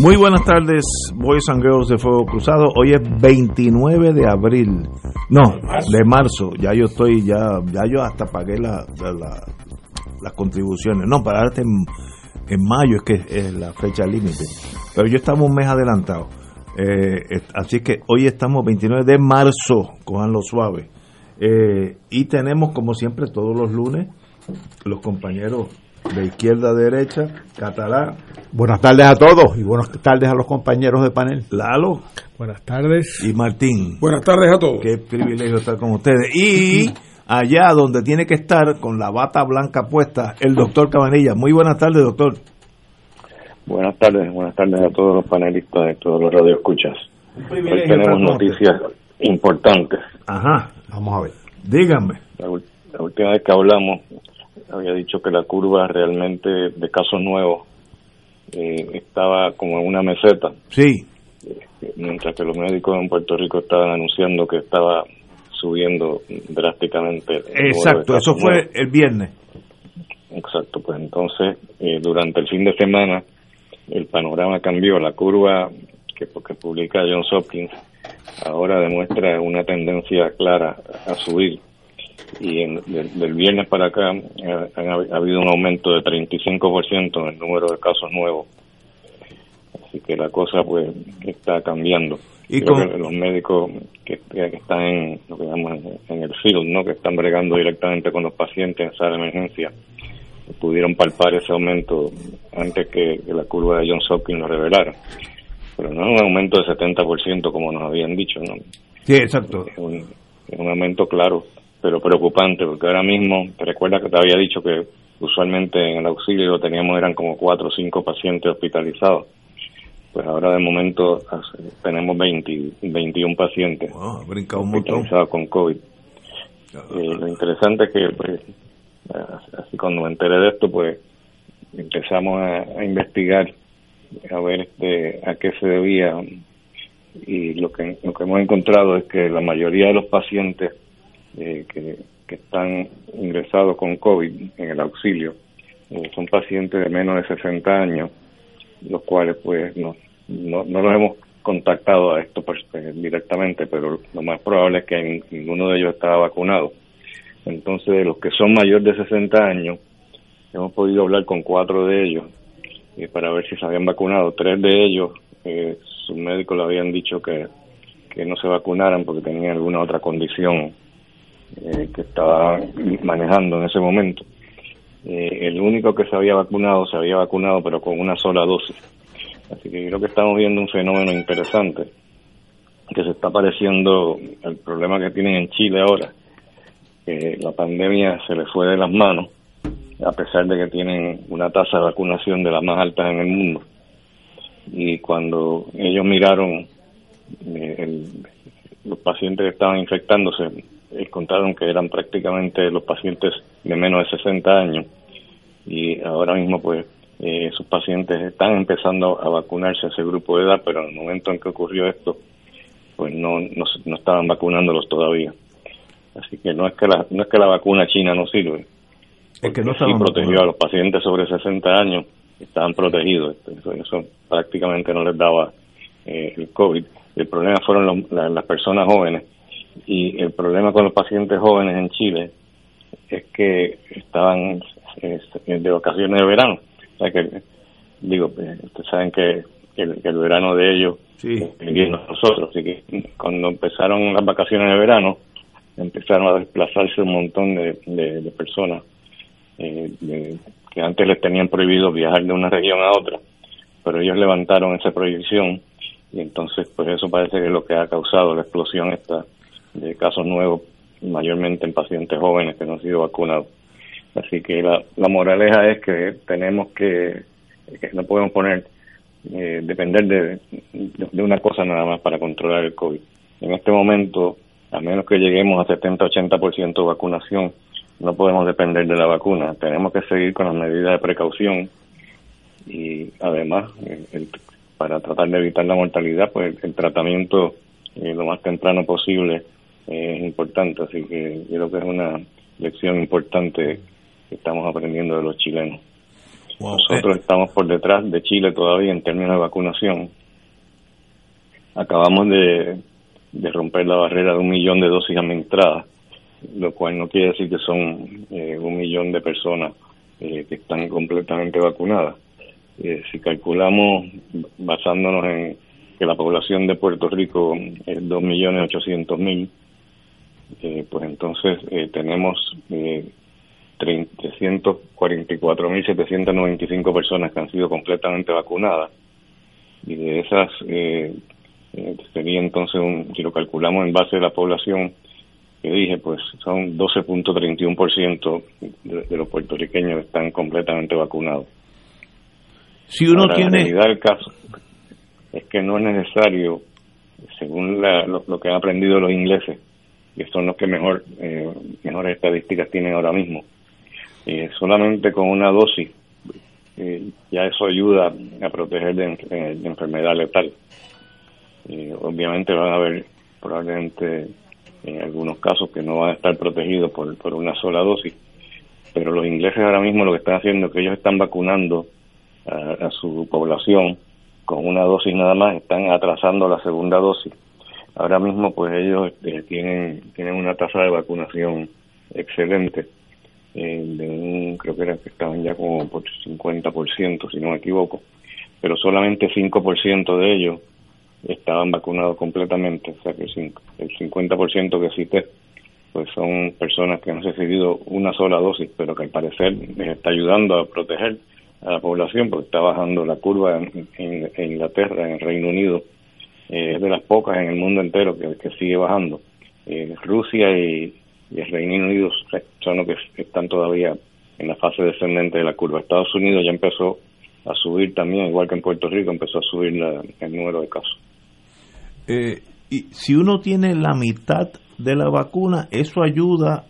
Muy buenas tardes, Boys and Girls de Fuego Cruzado. Hoy es 29 de abril. No, de marzo. Ya yo estoy, ya ya yo hasta pagué la, la- las contribuciones. No, para darte en, mayo es que es la fecha límite. Pero yo estamos un mes adelantado. Eh, así que hoy estamos 29 de marzo, cojanlo suave. Eh, y tenemos, como siempre, todos los lunes, los compañeros de izquierda a derecha, Catalá, Buenas tardes a todos y buenas tardes a los compañeros de panel. Lalo Buenas tardes. y Martín. Buenas tardes a todos. Qué privilegio estar con ustedes. Y allá donde tiene que estar, con la bata blanca puesta, el doctor Cabanilla. Muy buenas tardes, doctor. Buenas tardes, buenas tardes a todos los panelistas de todos los radioescuchas. Hoy tenemos noticias importantes. Ajá, Vamos a ver. díganme. La última vez que hablamos había dicho que la curva realmente de casos nuevos eh, estaba como en una meseta, Sí, eh, mientras que los médicos en Puerto Rico estaban anunciando que estaba subiendo drásticamente. exacto. Eso fue nuevos. el viernes. Exacto, pues entonces eh, durante el fin de semana el panorama cambió, la curva que, que publica Johns Hopkins ahora demuestra una tendencia clara a subir y en- del, del viernes para acá eh, ha habido un aumento de 35% en el número de casos nuevos. Así que la cosa pues está cambiando. Y Creo con- que los médicos que, que están en lo que llaman en el field, ¿no? que están bregando directamente con los pacientes en sala de emergencia, pudieron palpar ese aumento antes que, que la curva de Johns Hopkins lo revelara. Pero no es un aumento de 70% como nos habían dicho, ¿no? Sí, exacto. Es un, es un aumento claro, pero preocupante, porque ahora mismo, te recuerdas que te había dicho que usualmente en el auxilio teníamos, eran como cuatro o cinco pacientes hospitalizados. Pues ahora de momento tenemos 20, 21 pacientes Wow, un hospitalizados con COVID. Eh, lo interesante es que, pues, así cuando me enteré de esto, pues, empezamos a, a investigar, a ver este, a qué se debía. Y lo que, lo que hemos encontrado es que la mayoría de los pacientes eh, que, están ingresados con COVID en el auxilio eh, son pacientes de menos de 60 años, los cuales, pues, no, no, no los hemos contactado a esto pues, eh, directamente, pero lo más probable es que nin- ninguno de ellos estaba vacunado. Entonces, los que son mayores de 60 años, hemos podido hablar con cuatro de ellos eh, para ver si se habían vacunado. Tres de ellos, eh, sus médicos le habían dicho que, que no se vacunaran porque tenían alguna otra condición eh, que estaba manejando en ese momento. Eh, el único que se había vacunado, se había vacunado pero con una sola dosis. Así que creo que estamos viendo un fenómeno interesante que se está pareciendo al problema que tienen en Chile ahora. que la pandemia se les fue de las manos, a pesar de que tienen una tasa de vacunación de las más altas en el mundo. Y cuando ellos miraron eh, los pacientes que estaban infectándose, encontraron que eran prácticamente los pacientes de menos de 60 años. Y ahora mismo, pues, eh, esos pacientes están empezando a vacunarse a ese grupo de edad, pero en el momento en que ocurrió esto, pues no, no, no estaban vacunándolos todavía. Así que no es que la, no es que la vacuna china no sirve, Es que no sí protegió a los pacientes sobre 60 años, estaban protegidos, eso, eso prácticamente no les daba eh, el COVID. El problema fueron los- la- las personas jóvenes y el problema con los pacientes jóvenes en Chile es que estaban eh, de vacaciones de verano. O sea que, digo, eh, ustedes saben que el, el verano de ellos Sí. eh, nosotros. Así que cuando empezaron las vacaciones de verano, empezaron a desplazarse un montón de, de- de personas eh, de- que antes les tenían prohibido viajar de una región a otra, pero ellos levantaron esa prohibición y entonces pues eso parece que es lo que ha causado la explosión esta de casos nuevos, mayormente en pacientes jóvenes que no han sido vacunados. Así que la, la moraleja es que tenemos que, no podemos poner, eh, depender de, de, una cosa nada más para controlar el COVID. En este momento, a menos que lleguemos a 70-80% de vacunación, no podemos depender de la vacuna. Tenemos que seguir con las medidas de precaución y además, eh, para tratar de evitar la mortalidad, pues el tratamiento eh, lo más temprano posible es importante. Así que yo creo que es una lección importante que estamos aprendiendo de los chilenos. Wow. Nosotros estamos por detrás de Chile todavía en términos de vacunación. Acabamos de, de romper la barrera de un millón de dosis administradas, lo cual no quiere decir que son eh, un millón de personas eh, que están completamente vacunadas. Eh, si calculamos, basándonos en que la población de Puerto Rico es 2.800.000, eh, pues entonces eh, tenemos eh, 344.795 personas que han sido completamente vacunadas y de esas eh, eh, sería entonces, un, si lo calculamos en base de la población que dije, pues son 12.31% de, de los puertorriqueños que están completamente vacunados. Si uno Ahora, La tiene... realidad del caso es que no es necesario, según la- lo, lo que han aprendido los ingleses, que son los que mejor eh, mejores estadísticas tienen ahora mismo, eh, solamente con una dosis eh, ya eso ayuda a proteger de, eh, de enfermedad letal. Eh, obviamente van a haber probablemente en algunos casos que no van a estar protegidos por, por una sola dosis, pero los ingleses ahora mismo lo que están haciendo es que ellos están vacunando a, a su población con una dosis nada más, están atrasando la segunda dosis. Ahora mismo pues ellos eh, tienen tienen una tasa de vacunación excelente, eh, de un, creo que era que estaban ya como por 50%, si no me equivoco, pero solamente 5% de ellos estaban vacunados completamente, o sea que el cinco- el 50% que cité pues son personas que han recibido una sola dosis, pero que al parecer les está ayudando a proteger a la población porque está bajando la curva en, en- en Inglaterra, en el Reino Unido, eh, es de las pocas en el mundo entero que, que sigue bajando. Eh, Rusia y, y el Reino Unido son los que están todavía en la fase descendente de la curva. Estados Unidos ya empezó a subir también, igual que en Puerto Rico, empezó a subir la- el número de casos. eh, y si uno tiene la mitad de la vacuna, eso ayuda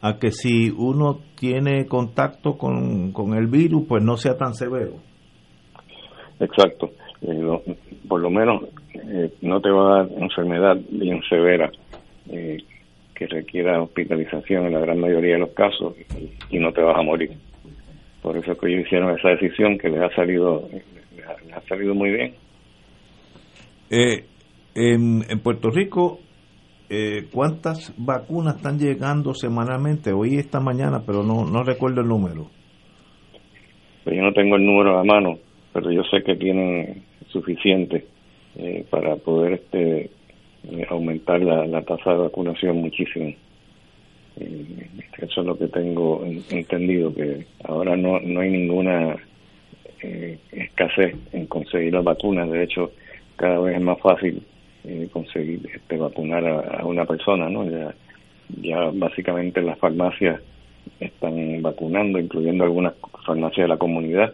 a que si uno tiene contacto con, con el virus, pues no sea tan severo. Exacto. Eh, lo- por lo menos eh, no te va a dar enfermedad bien severa eh, que requiera hospitalización en la gran mayoría de los casos y, y no te vas a morir. Por eso que ellos hicieron esa decisión que les ha salido les ha, les ha salido muy bien. Eh, en, en Puerto Rico, eh, ¿cuántas vacunas están llegando semanalmente? Hoy esta mañana, pero no, no recuerdo el número. Pues yo no tengo el número a mano, pero yo sé que tienen suficiente eh, para poder este eh, aumentar la, tasa de vacunación muchísimo. Eh, eso es lo que tengo en- entendido, que ahora no, no hay ninguna eh, escasez en conseguir las vacunas. De hecho, cada vez es más fácil eh, conseguir este, vacunar a, a una persona, ¿no? Ya, ya básicamente las farmacias están vacunando, incluyendo algunas farmacias de la comunidad.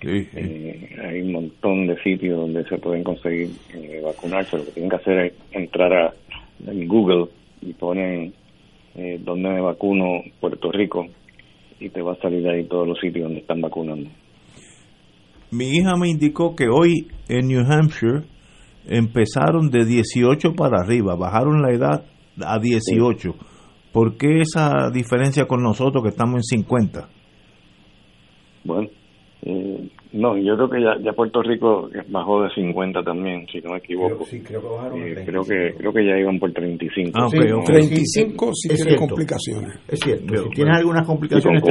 Sí, sí. Eh, hay un montón de sitios donde se pueden conseguir eh, vacunarse. Lo que tienen que hacer es entrar a en Google y ponen eh, dónde me vacuno Puerto Rico y te va a salir ahí todos los sitios donde están vacunando. Mi hija me indicó que hoy en New Hampshire empezaron de 18 para arriba, bajaron la edad a 18. ¿Por qué esa diferencia con nosotros que estamos en 50? Bueno, eh, no, yo creo que ya, ya Puerto Rico bajó de 50 también, si no me equivoco. Sí, creo que bajaron a Eh, 35. creo que creo que ya iban por 35. Ah, ok, Sí, ok. 35 si Es tiene cierto. complicaciones. Es cierto, si tienes algunas complicaciones,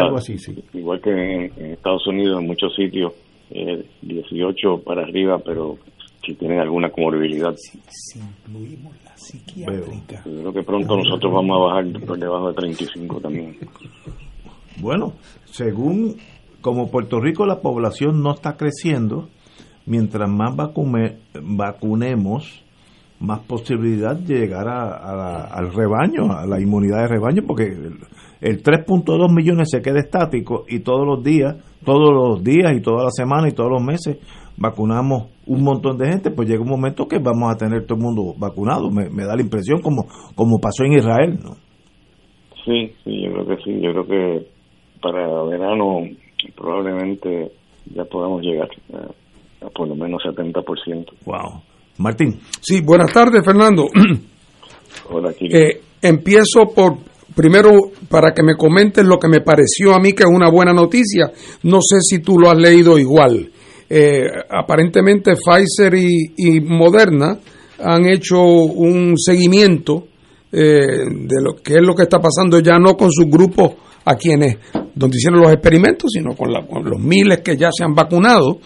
algo así, sí. Igual que en, en Estados Unidos, en muchos sitios eh, 18 para arriba, pero si tienen alguna comorbilidad. Si, incluimos la psiquiátrica. Yo creo que pronto nosotros vamos a bajar por debajo de 35 también. Bueno, según como Puerto Rico la población no está creciendo, mientras más vacume, vacunemos, más posibilidad de llegar a, al rebaño, a la inmunidad de rebaño, porque el, el 3.2 millones se queda estático y todos los días, todos los días y todas las semanas y todos los meses vacunamos un montón de gente, pues llega un momento que vamos a tener todo el mundo vacunado, me, me da la impresión como, como pasó en Israel, ¿no? Sí, sí, yo creo que sí, yo creo que para verano probablemente ya podamos llegar a, a por lo menos 70%. Wow. Martín. Sí, buenas tardes, Fernando. Hola. Eh, empiezo por, primero, para que me comentes lo que me pareció a mí que es una buena noticia. No sé si tú lo has leído igual. Eh, aparentemente Pfizer y, Moderna han hecho un seguimiento eh, de lo que es lo que está pasando ya no con sus grupos a quienes donde hicieron los experimentos, sino con, la, con los miles que ya se han vacunado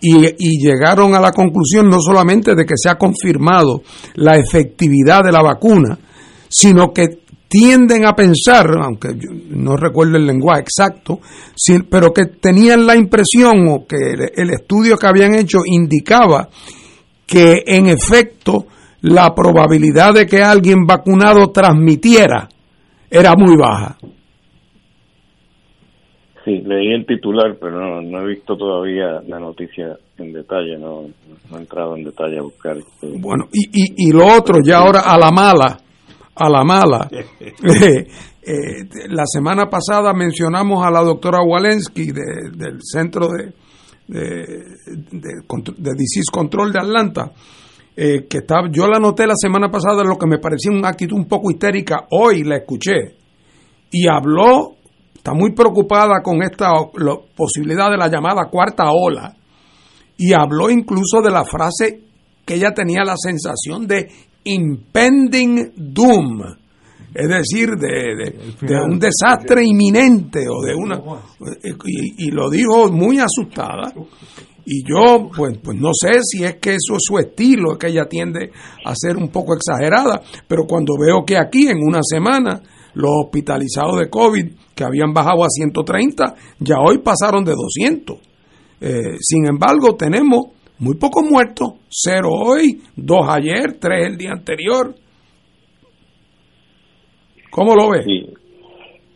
y, y, llegaron a la conclusión no solamente de que se ha confirmado la efectividad de la vacuna, sino que tienden a pensar, aunque yo no recuerdo el lenguaje exacto, pero que tenían la impresión o que el, estudio que habían hecho indicaba que en efecto la probabilidad de que alguien vacunado transmitiera era muy baja. Sí, leí el titular, pero no, no, he visto todavía la noticia en detalle, no, no he entrado en detalle a buscar. Este... Bueno, y, y, y, lo otro, ya ahora a la mala, a la mala. eh, eh, la semana pasada mencionamos a la doctora Walensky de, del Centro de, de, de, de Disease Control de Atlanta, eh, que está, yo la noté la semana pasada, lo que me parecía una actitud un poco histérica, hoy la escuché, y habló está muy preocupada con esta lo, posibilidad de la llamada cuarta ola y habló incluso de la frase que ella tenía la sensación de impending doom, es decir, de, de, de un desastre inminente o de una y, y, lo dijo muy asustada. Y yo pues pues no sé si es que eso es su estilo, es que ella tiende a ser un poco exagerada, pero cuando veo que aquí en una semana los hospitalizados de COVID que habían bajado a 130, ya hoy pasaron de 200. Eh, sin embargo, tenemos muy pocos muertos, cero hoy, dos ayer, tres el día anterior. ¿Cómo lo ves? Sí.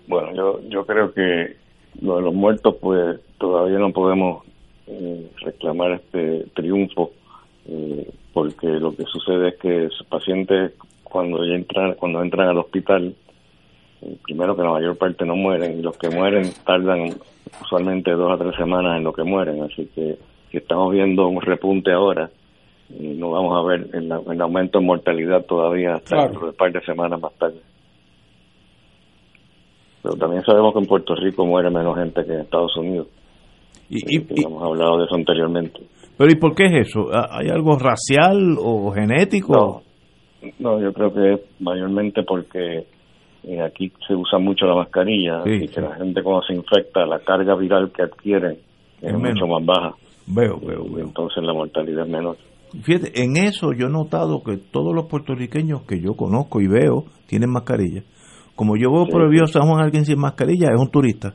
Bueno, yo, yo creo que lo de los muertos, pues todavía no podemos eh, reclamar este triunfo, eh, porque lo que sucede es que los pacientes cuando ya entran, cuando entran al hospital, primero que la mayor parte no mueren y los que mueren tardan usualmente dos a tres semanas en lo que mueren, así que si estamos viendo un repunte ahora, no vamos a ver el, el aumento en mortalidad todavía hasta claro. dentro de un par de semanas más tarde. Pero también sabemos que en Puerto Rico muere menos gente que en Estados Unidos. Y, y, y hemos hablado de eso anteriormente. Pero ¿y por qué es eso? ¿Hay algo racial o genético? No, no yo creo que es mayormente porque eh, aquí se usa mucho la mascarilla sí, y que la gente cuando se infecta la carga viral que adquiere es, es mucho más baja veo, veo, veo entonces la mortalidad es menor fíjate en eso yo he notado que todos los puertorriqueños que yo conozco y veo tienen mascarilla como yo veo sí, prohibido San Juan alguien sin mascarilla es un turista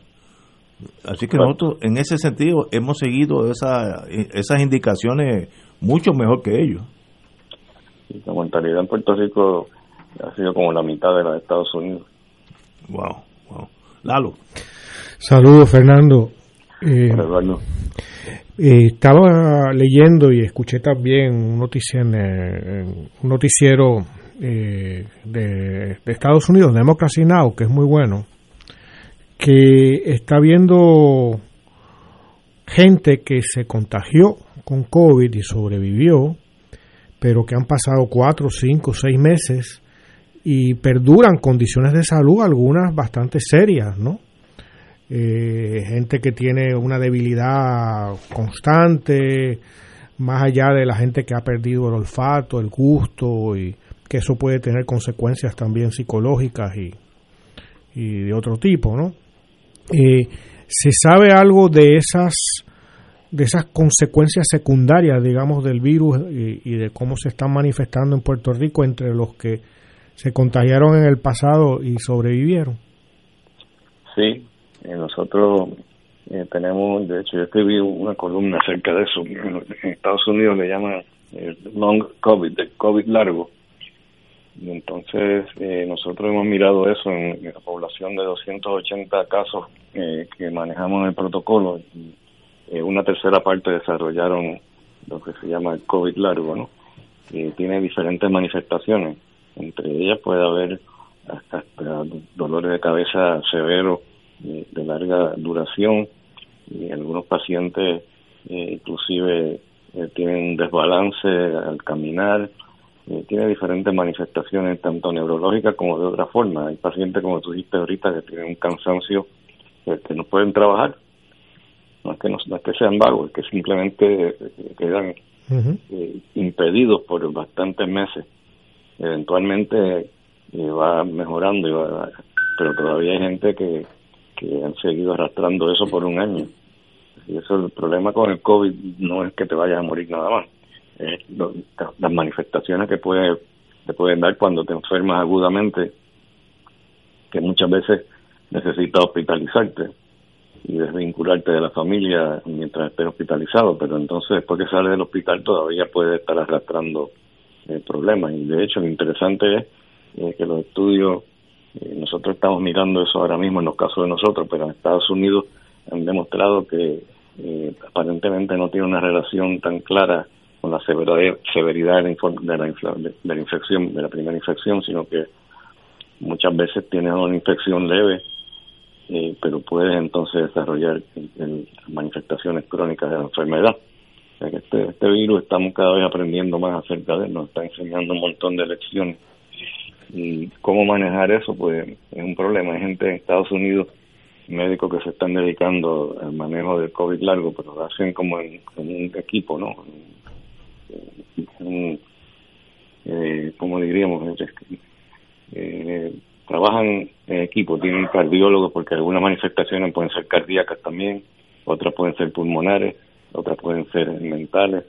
así que bueno. nosotros en ese sentido hemos seguido esa, esas indicaciones mucho mejor que ellos la mortalidad en Puerto Rico ha sido como la mitad de la de Estados Unidos. Wow, wow. Lalo. Saludos, Fernando. Eh, eh, estaba leyendo y escuché también un, noticia en, en, un noticiero eh, de, de, Estados Unidos, Democracy Now, que es muy bueno, que está viendo gente que se contagió con COVID y sobrevivió, pero que han pasado cuatro, cinco, seis meses y perduran condiciones de salud, algunas bastante serias, ¿no? Eh, gente que tiene una debilidad constante, más allá de la gente que ha perdido el olfato, el gusto, y que eso puede tener consecuencias también psicológicas y, de otro tipo, ¿no? Eh, ¿Se sabe algo de esas de esas consecuencias secundarias, digamos, del virus y, de cómo se están manifestando en Puerto Rico entre los que se contagiaron en el pasado y sobrevivieron. Sí, eh, nosotros eh, tenemos, de hecho, yo escribí una columna acerca de eso. En, Estados Unidos le llaman el long COVID, el COVID largo. Y entonces eh, nosotros hemos mirado eso en, la población de 280 casos que manejamos en el protocolo. Y, eh, una tercera parte desarrollaron lo que se llama el COVID largo, ¿no? Que tiene diferentes manifestaciones. Entre ellas puede haber hasta, dolores de cabeza severos eh, de larga duración y algunos pacientes eh, inclusive tienen un desbalance al caminar, tiene diferentes manifestaciones tanto neurológicas como de otra forma. Hay pacientes, como tú dijiste ahorita, que tienen un cansancio que no pueden trabajar no es que, no, es que sean vagos, es que simplemente eh, quedan eh, impedidos por bastantes meses. Eventualmente eh, va mejorando, y va, pero todavía hay gente que, que han seguido arrastrando eso por un año. Y eso el problema con el COVID no es que te vayas a morir nada más, es las manifestaciones que puede, te pueden dar cuando te enfermas agudamente, que muchas veces necesitas hospitalizarte y desvincularte de la familia mientras estés hospitalizado, pero entonces después que sales del hospital todavía puedes estar arrastrando eh, problemas. Y de hecho lo interesante es que los estudios, eh, nosotros estamos mirando eso ahora mismo en los casos de nosotros, pero en Estados Unidos han demostrado que aparentemente no tiene una relación tan clara con la severidad, de, la, de la infección, de la primera infección, sino que muchas veces tienes una infección leve eh, pero puedes entonces desarrollar manifestaciones crónicas de la enfermedad. este, este virus estamos cada vez aprendiendo más acerca de él, nos está enseñando un montón de lecciones. Y cómo manejar eso, pues es un problema. Hay gente en Estados Unidos, médicos que se están dedicando al manejo del COVID largo, pero lo hacen como en, un equipo, ¿no? eh, como diríamos, eh, trabajan en equipo, tienen cardiólogos porque algunas manifestaciones pueden ser cardíacas también, otras pueden ser pulmonares, otras pueden ser mentales,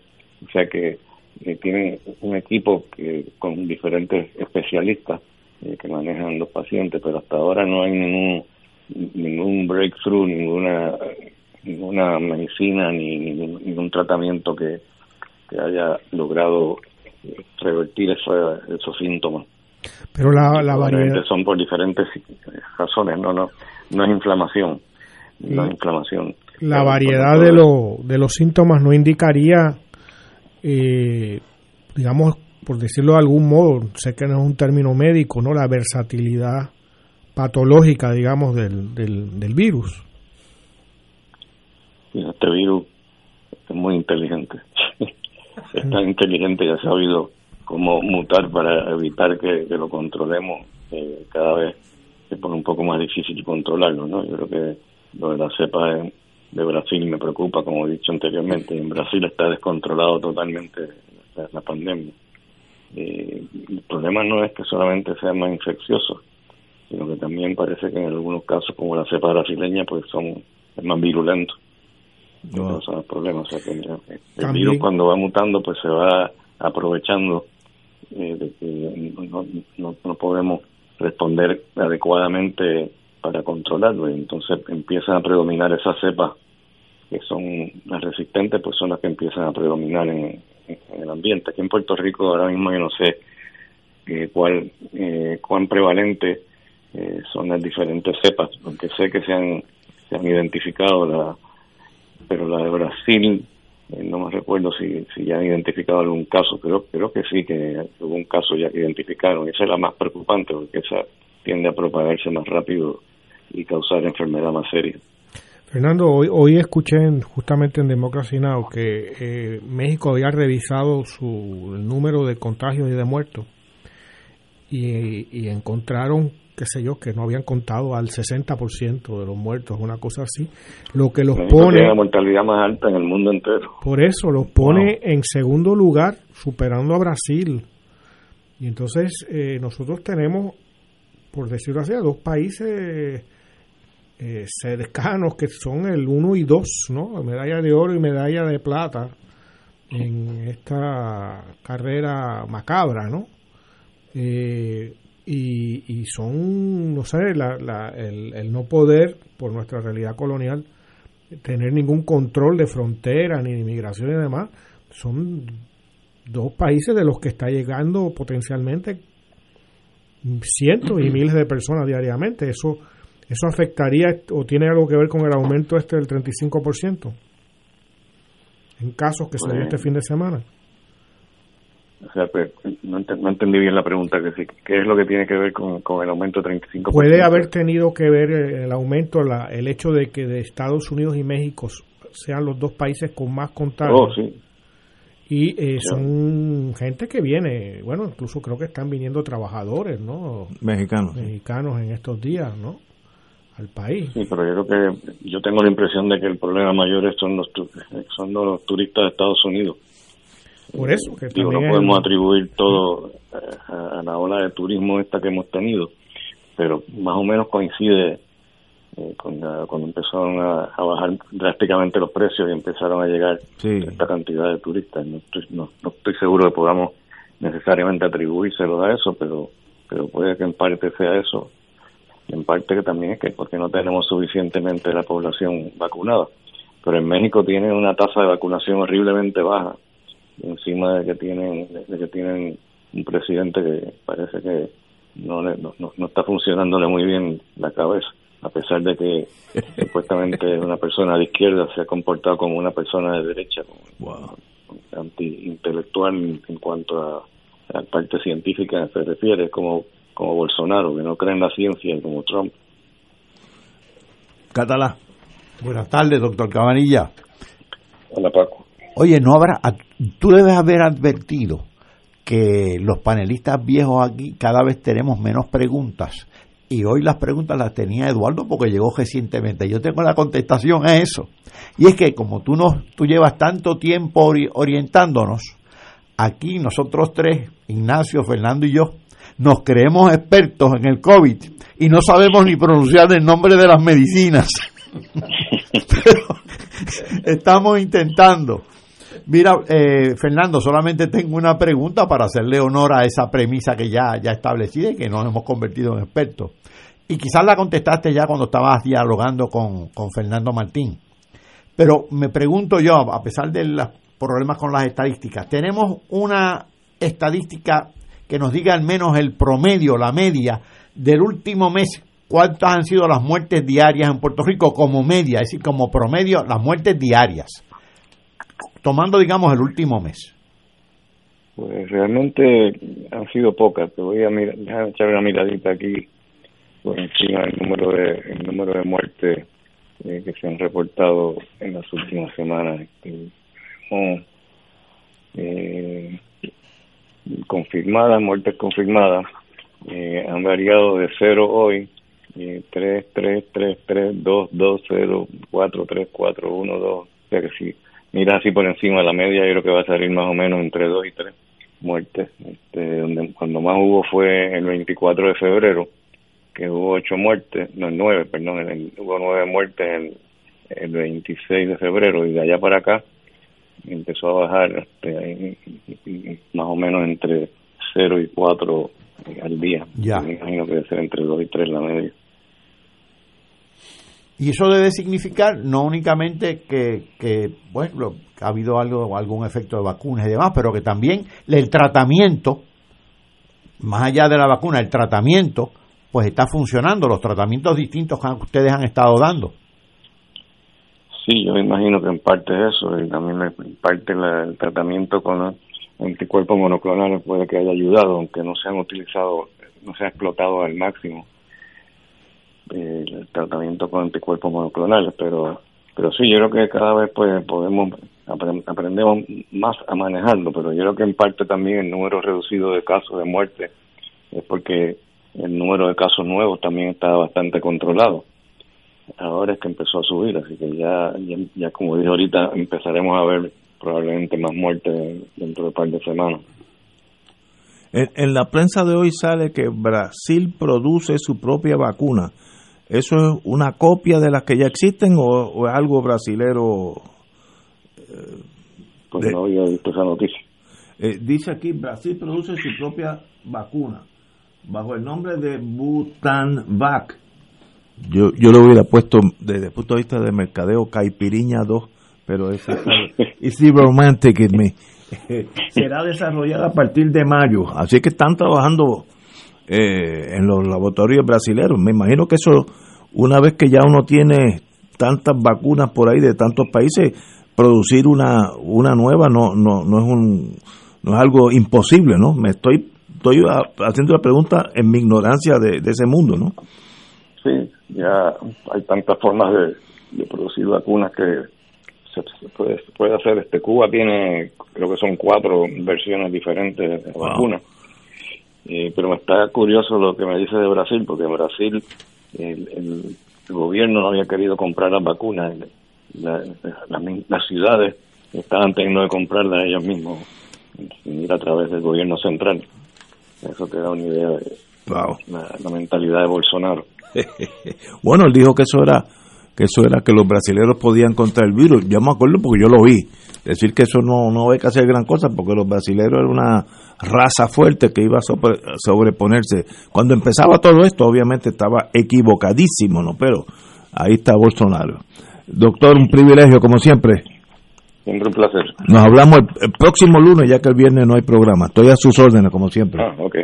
o sea que eh, tienen un equipo que, con diferentes especialistas eh, que manejan los pacientes, pero hasta ahora no hay ningún ningún breakthrough, ninguna ninguna medicina ni ningún, tratamiento que, que haya logrado revertir esos síntomas. Pero la, la variedad... Son por diferentes razones, no, no, no es inflamación. No es inflamación. La variedad de, lo, de los síntomas no indicaría, eh, digamos, por decirlo de algún modo, sé que no es un término médico, ¿no? La versatilidad patológica, digamos, del, del, virus. Este virus es muy inteligente. es tan inteligente y ha sabido cómo mutar para evitar que, lo controlemos eh, cada vez se pone un poco más difícil controlarlo, ¿no? Yo creo que lo de la cepa de, Brasil me preocupa, como he dicho anteriormente. En Brasil está descontrolado totalmente la, pandemia. Eh, el problema no es que solamente sea más infeccioso, sino que también parece que en algunos casos, como la cepa brasileña, pues son es más virulento. No. son los problemas. O sea que el virus cuando va mutando, pues se va aprovechando eh, de que no, no, podemos responder adecuadamente para controlarlo. Y entonces empiezan a predominar esas cepas que son las resistentes pues son las que empiezan a predominar en, el ambiente. Aquí en Puerto Rico ahora mismo yo no sé eh, cuál eh, cuán prevalente eh, son las diferentes cepas aunque sé que se han se han identificado la pero la de Brasil eh, no me recuerdo si, si ya han identificado algún caso, pero creo que sí, que hubo un caso ya que identificaron. Esa es la más preocupante porque esa tiende a propagarse más rápido y causar enfermedad más seria. Fernando, hoy, hoy escuché justamente en Democracy Now que eh, México había revisado su el número de contagios y de muertos y, y encontraron qué sé yo, que no habían contado al 60% de los muertos, una cosa así, lo que los pone... la mortalidad más alta en el mundo entero. Por eso, los pone en segundo lugar, superando a Brasil. Y entonces eh, nosotros tenemos, por decirlo así, a dos países eh, cercanos que son el 1 y 2, ¿no? Medalla de oro y medalla de plata en esta carrera macabra, ¿no? Eh, y, son, no sé, el, no poder, por nuestra realidad colonial, tener ningún control de frontera ni de inmigración y demás, son dos países de los que está llegando potencialmente cientos y miles de personas diariamente. Eso, eso afectaría o tiene algo que ver con el aumento este del 35% en casos que se dio este fin de semana. O sea, pues, no, entendí bien la pregunta, que ¿qué es lo que tiene que ver con, el aumento del 35%? Puede haber tenido que ver eh, el aumento, la, el hecho de que de Estados Unidos y México sean los dos países con más contagios. Oh, sí. Y eh, son gente que viene, bueno, incluso creo que están viniendo trabajadores, ¿no? Mexicanos. Mexicanos en estos días, ¿no? Al país. Sí, pero yo creo que yo tengo la impresión de que el problema mayor son los, son los turistas de Estados Unidos por eso que no podemos atribuir todo eh, a, la ola de turismo esta que hemos tenido, pero más o menos coincide eh, con cuando empezaron a, bajar drásticamente los precios y empezaron a llegar esta cantidad de turistas. No estoy, no, estoy seguro que podamos necesariamente atribuírselo a eso, pero pero puede que en parte sea eso y en parte que también es que porque no tenemos suficientemente la población vacunada. Pero en México tienen una tasa de vacunación horriblemente baja encima de que tienen de que tienen un presidente que parece que no, no, no está funcionándole muy bien la cabeza a pesar de que supuestamente una persona de izquierda se ha comportado como una persona de derecha como anti-intelectual en cuanto a, la parte científica se refiere como como Bolsonaro que no cree en la ciencia como Trump Catalá buenas tardes doctor Cabanilla hola Paco Oye, no habrá, tú debes haber advertido que los panelistas viejos aquí cada vez tenemos menos preguntas. Y hoy las preguntas las tenía Eduardo porque llegó recientemente. Yo tengo la contestación a eso. Y es que como tú, nos, tú llevas tanto tiempo orientándonos, aquí nosotros tres, Ignacio, Fernando y yo, nos creemos expertos en el COVID y no sabemos ni pronunciar el nombre de las medicinas. Pero estamos intentando. Mira, eh, Fernando, solamente tengo una pregunta para hacerle honor a esa premisa que ya, ya establecida y que nos hemos convertido en expertos. Y quizás la contestaste ya cuando estabas dialogando con, con Fernando Martín. Pero me pregunto yo, a pesar de los problemas con las estadísticas, ¿tenemos una estadística que nos diga al menos el promedio, la media del último mes? ¿Cuántas han sido las muertes diarias en Puerto Rico como media, es decir, como promedio, las muertes diarias? tomando, digamos, el último mes? Pues realmente han sido pocas. Te voy a mirar, echar una miradita aquí por encima del número de, el número de muertes eh, que se han reportado en las últimas semanas. eh, confirmadas, muertes confirmadas, eh, han variado de cero hoy, eh, 3, 3, 3, 3, 2, 2, 0, 4, 3, 4, 1, 2. O sea que sí, mira así por encima de la media, yo creo que va a salir más o menos entre dos y tres muertes. Este, donde cuando más hubo fue el 24 de febrero, que hubo ocho muertes, no, nueve, perdón, hubo nueve muertes el, el 26 de febrero y de allá para acá empezó a bajar este, más o menos entre cero y cuatro al día. Ya. Me imagino que debe ser entre dos y tres la media. Y eso debe significar no únicamente que, que bueno, ha habido algo, algún efecto de vacunas y demás, pero que también el tratamiento, más allá de la vacuna, el tratamiento, pues está funcionando, los tratamientos distintos que ustedes han estado dando. Sí, yo me imagino que en parte es eso, y también en parte el tratamiento con anticuerpos monoclonales puede que haya ayudado, aunque no se han utilizado, no se ha explotado al máximo el tratamiento con anticuerpos monoclonales, pero pero sí, yo creo que cada vez pues podemos aprendemos más a manejarlo, pero yo creo que en parte también el número reducido de casos de muerte es porque el número de casos nuevos también está bastante controlado. Ahora es que empezó a subir, así que ya, ya, como dije ahorita, empezaremos a ver probablemente más muertes dentro de un par de semanas. en, la prensa de hoy sale que Brasil produce su propia vacuna ¿Eso es una copia de las que ya existen o, es algo brasilero? pues no había visto esa noticia. Eh, dice aquí, Brasil produce su propia vacuna bajo el nombre de Butanvac. Yo, yo lo hubiera puesto desde el punto de vista de mercadeo Caipiriña 2, pero es it's romantic in me. Será desarrollada a partir de mayo, así que están trabajando eh, en los laboratorios brasileños. Me imagino que eso, una vez que ya uno tiene tantas vacunas por ahí de tantos países, producir una, una nueva no, no, no es un no es algo imposible, ¿no? Me estoy estoy haciendo la pregunta en mi ignorancia de, ese mundo, ¿no? Sí, ya hay tantas formas de, producir vacunas que se, puede, puede, hacer. Este Cuba tiene, creo que son cuatro versiones diferentes de vacunas. Eh, pero me está curioso lo que me dice de Brasil, porque en Brasil el, gobierno no había querido comprar las vacunas. las ciudades estaban teniendo que comprarlas ellos mismos, sin ir a través del gobierno central. Eso te da una idea de la, mentalidad de Bolsonaro. bueno, él dijo que eso era que eso era que los brasileños podían contra el virus. Yo me acuerdo porque yo lo vi. Decir que eso no, no hay que hacer gran cosa porque los brasileños eran una raza fuerte que iba a sobreponerse. Cuando empezaba todo esto, obviamente estaba equivocadísimo, ¿no? Pero ahí está Bolsonaro. Doctor, un privilegio como siempre. Siempre un placer. Nos hablamos el, próximo lunes, ya que el viernes no hay programa. Estoy a sus órdenes, como siempre. Ah, ok.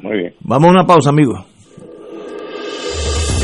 Muy bien. Vamos a una pausa, amigos.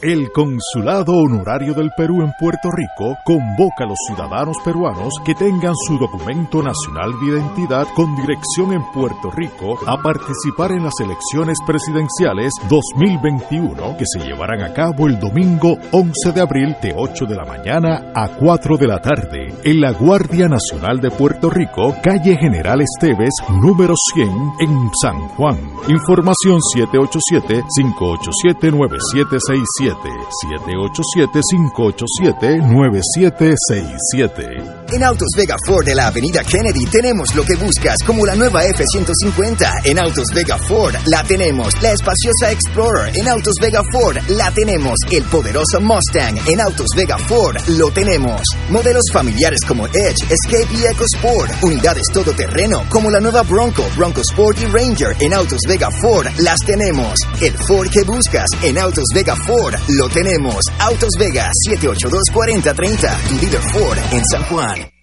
El Consulado Honorario del Perú en Puerto Rico convoca a los ciudadanos peruanos que tengan su documento nacional de identidad con dirección en Puerto Rico a participar en las elecciones presidenciales 2021 que se llevarán a cabo el domingo 11 de abril de 8 de la mañana a 4 de la tarde en la Guardia Nacional de Puerto Rico, calle General Esteves, número 100 en San Juan. Información 787 587 9767 787-587-9767. En Autos Vega Ford de la Avenida Kennedy tenemos lo que buscas, como la nueva F-150. En Autos Vega Ford la tenemos. La espaciosa Explorer. En Autos Vega Ford la tenemos. El poderoso Mustang. En Autos Vega Ford lo tenemos. Modelos familiares como Edge, Escape y EcoSport. Unidades todoterreno como la nueva Bronco, Bronco Sport y Ranger. En Autos Vega Ford las tenemos. El Ford que buscas en Autos Vega Ford lo tenemos. Autos Vega 782-4030 y Leader Ford en San Juan.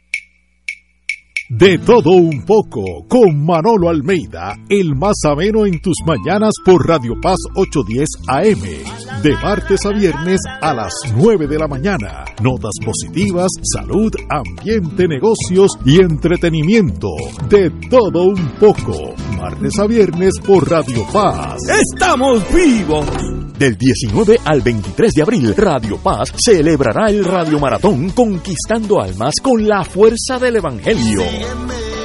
De todo un poco, con Manolo Almeida, el más ameno en tus mañanas por Radio Paz 810 AM, de martes a viernes a las 9 de la mañana. Notas positivas, salud, ambiente, negocios y entretenimiento. De todo un poco, martes a viernes por Radio Paz. ¡Estamos vivos! Del 19 al 23 de abril, Radio Paz celebrará el Radio Maratón Conquistando Almas con la fuerza del Evangelio Sígueme.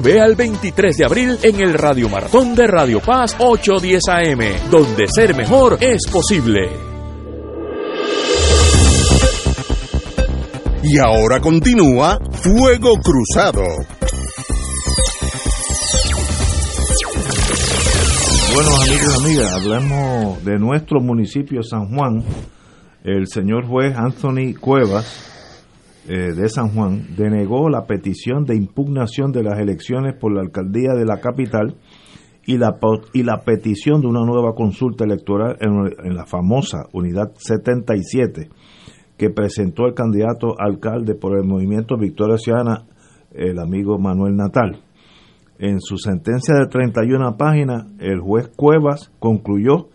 Ve al 23 de abril en el Radio Maratón de Radio Paz 810 AM, donde ser mejor es posible. Y ahora continúa Fuego Cruzado. Bueno, amigos y amigas, hablamos de nuestro municipio San Juan. El señor juez Anthony Cuevas eh, de San Juan denegó la petición de impugnación de las elecciones por la alcaldía de la capital y la, y la petición de una nueva consulta electoral en, la famosa Unidad 77 que presentó el candidato alcalde por el movimiento Victoria Ciudadana, el amigo Manuel Natal. En su sentencia de 31 páginas, el juez Cuevas concluyó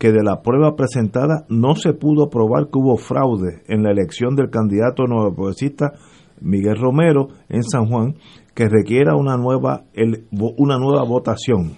que de la prueba presentada no se pudo probar que hubo fraude en la elección del candidato nuevo progresista Miguel Romero en San Juan, que requiera una nueva, una nueva votación.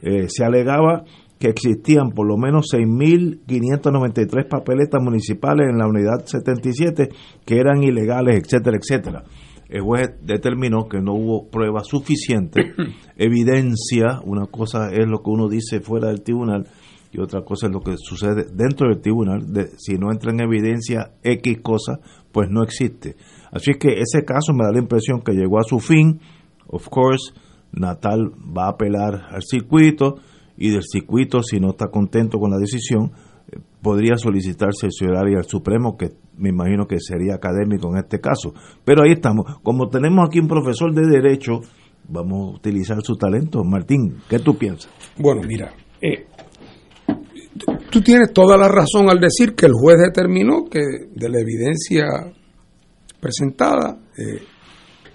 Eh, se alegaba que existían por lo menos 6.593 papeletas municipales en la unidad 77 que eran ilegales, etcétera, etcétera el juez determinó que no hubo prueba suficiente, evidencia, una cosa es lo que uno dice fuera del tribunal y otra cosa es lo que sucede dentro del tribunal, de, si no entra en evidencia X cosa, pues no existe. Así que ese caso me da la impresión que llegó a su fin, of course, Natal va a apelar al circuito y del circuito, si no está contento con la decisión, podría solicitarse el al Supremo, que me imagino que sería académico en este caso. Pero ahí estamos. Como tenemos aquí un profesor de Derecho, vamos a utilizar su talento. Martín, ¿qué tú piensas? Bueno, mira, eh, tú tienes toda la razón al decir que el juez determinó que de la evidencia presentada eh,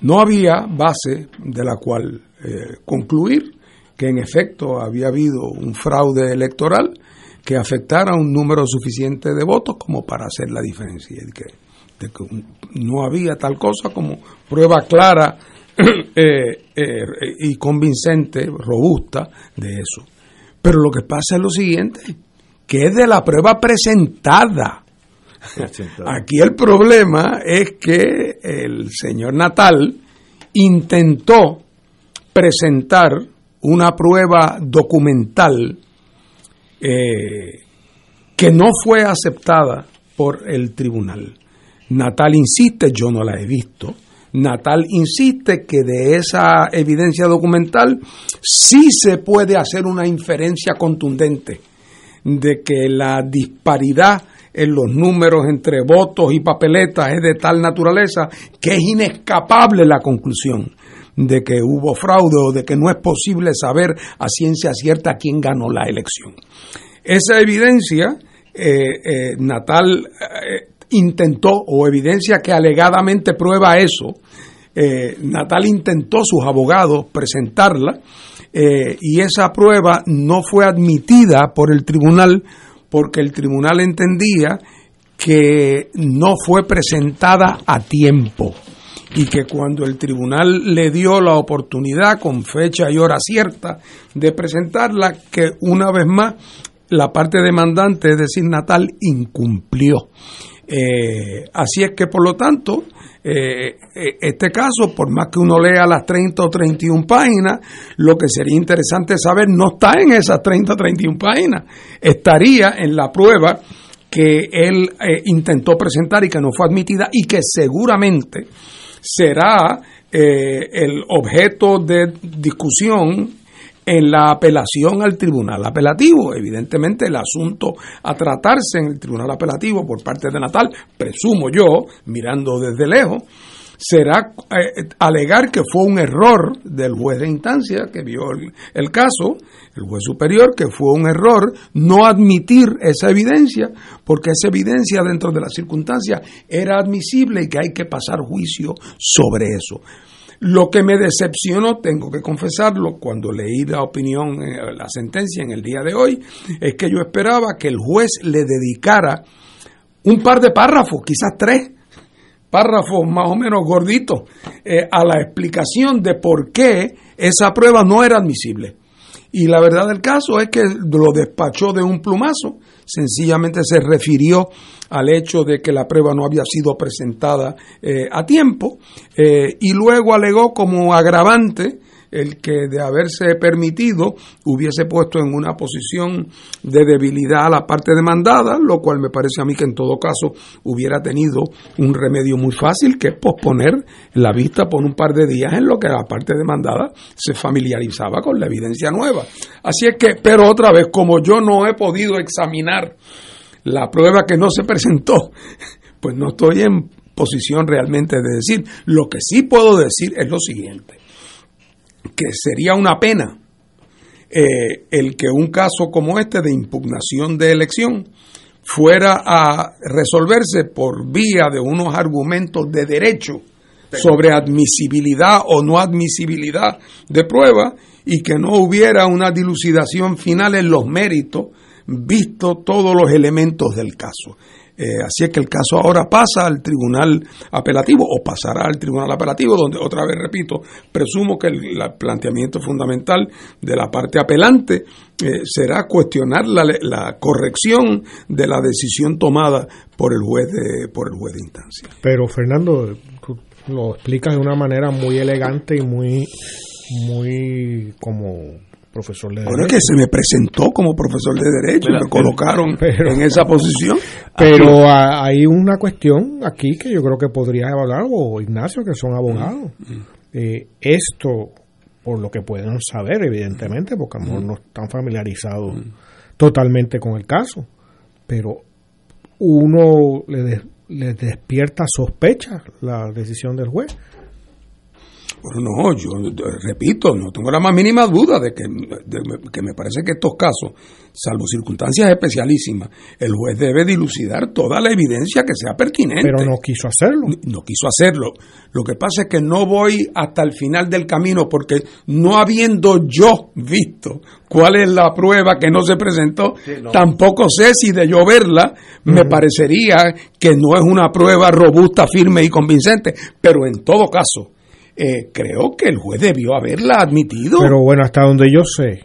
no había base de la cual eh, concluir que en efecto había habido un fraude electoral que afectara un número suficiente de votos como para hacer la diferencia. De que, no había tal cosa como prueba clara eh, y convincente, robusta de eso. Pero lo que pasa es lo siguiente, que es de la prueba presentada. Aquí el problema es que el señor Natal intentó presentar una prueba documental eh, que no fue aceptada por el tribunal. Natal insiste, yo no la he visto, Natal insiste que de esa evidencia documental sí se puede hacer una inferencia contundente de que la disparidad en los números entre votos y papeletas es de tal naturaleza que es inescapable la conclusión de que hubo fraude o de que no es posible saber a ciencia cierta quién ganó la elección. Esa evidencia, eh, eh, Natal eh, intentó, o evidencia que alegadamente prueba eso, Natal intentó, sus abogados, presentarla, y esa prueba no fue admitida por el tribunal porque el tribunal entendía que no fue presentada a tiempo y que cuando el tribunal le dio la oportunidad con fecha y hora cierta de presentarla, que una vez más la parte demandante, es decir, Natal, incumplió. Eh, así es que, por lo tanto, eh, eh, este caso, por más que uno lea las 30 o 31 páginas, lo que sería interesante saber no está en esas 30 o 31 páginas, estaría en la prueba que él intentó presentar y que no fue admitida y que seguramente será el objeto de discusión en la apelación al tribunal apelativo. Evidentemente el asunto a tratarse en el tribunal apelativo por parte de Natal, presumo yo, mirando desde lejos, será eh, alegar que fue un error del juez de instancia que vio el, caso, el juez superior, que fue un error no admitir esa evidencia, porque esa evidencia dentro de las circunstancias era admisible y que hay que pasar juicio sobre eso. Lo que me decepcionó, tengo que confesarlo, cuando leí la opinión, eh, la sentencia en el día de hoy, es que yo esperaba que el juez le dedicara un par de párrafos, quizás tres párrafos más o menos gorditos, eh, a la explicación de por qué esa prueba no era admisible. Y la verdad del caso es que lo despachó de un plumazo, sencillamente se refirió al hecho de que la prueba no había sido presentada eh, a tiempo eh, y luego alegó como agravante el que de haberse permitido hubiese puesto en una posición de debilidad a la parte demandada, lo cual me parece a mí que en todo caso hubiera tenido un remedio muy fácil, que es posponer la vista por un par de días en lo que la parte demandada se familiarizaba con la evidencia nueva. Así es que, pero otra vez, como yo no he podido examinar la prueba que no se presentó, pues no estoy en posición realmente de decir. Lo que sí puedo decir es lo siguiente, que sería una pena eh, el que un caso como este de impugnación de elección fuera a resolverse por vía de unos argumentos de derecho sobre admisibilidad o no admisibilidad de prueba y que no hubiera una dilucidación final en los méritos, visto todos los elementos del caso. Eh, así es que el caso ahora pasa al tribunal apelativo o pasará al tribunal apelativo, donde otra vez repito, presumo que el, planteamiento fundamental de la parte apelante eh, será cuestionar la, la, corrección de la decisión tomada por el juez de, por el juez de instancia. Pero Fernando, lo explicas de una manera muy elegante y muy muy como profesor de Derecho. que se me presentó como profesor de Derecho, me colocaron en esa posición. Pero hay una cuestión aquí que yo creo que podría hablar, o Ignacio, que son abogados. Mm, mm. Eh, esto, por lo que pueden saber, evidentemente, porque a lo mejor mm. no están familiarizados totalmente con el caso, pero uno le, le despierta sospecha la decisión del juez bueno, no, yo repito, no tengo la más mínima duda de que, que me parece que estos casos, salvo circunstancias especialísimas, el juez debe dilucidar toda la evidencia que sea pertinente. Pero no quiso hacerlo. No, quiso hacerlo. Lo que pasa es que no voy hasta el final del camino porque no habiendo yo visto cuál es la prueba que no se presentó, tampoco sé si de yo verla me parecería que no es una prueba robusta, firme y convincente. Pero en todo caso, eh, creo que el juez debió haberla admitido. Pero bueno, hasta donde yo sé,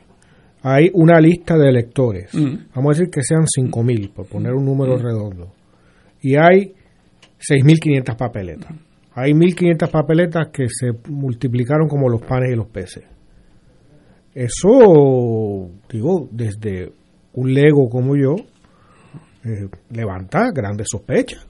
hay una lista de electores. Mm. Vamos a decir que sean 5.000, por poner un número mm. redondo. Y hay 6.500 papeletas. Hay 1.500 papeletas que se multiplicaron como los panes y los peces. Eso, digo, desde un lego como yo, eh, levanta grandes sospechas.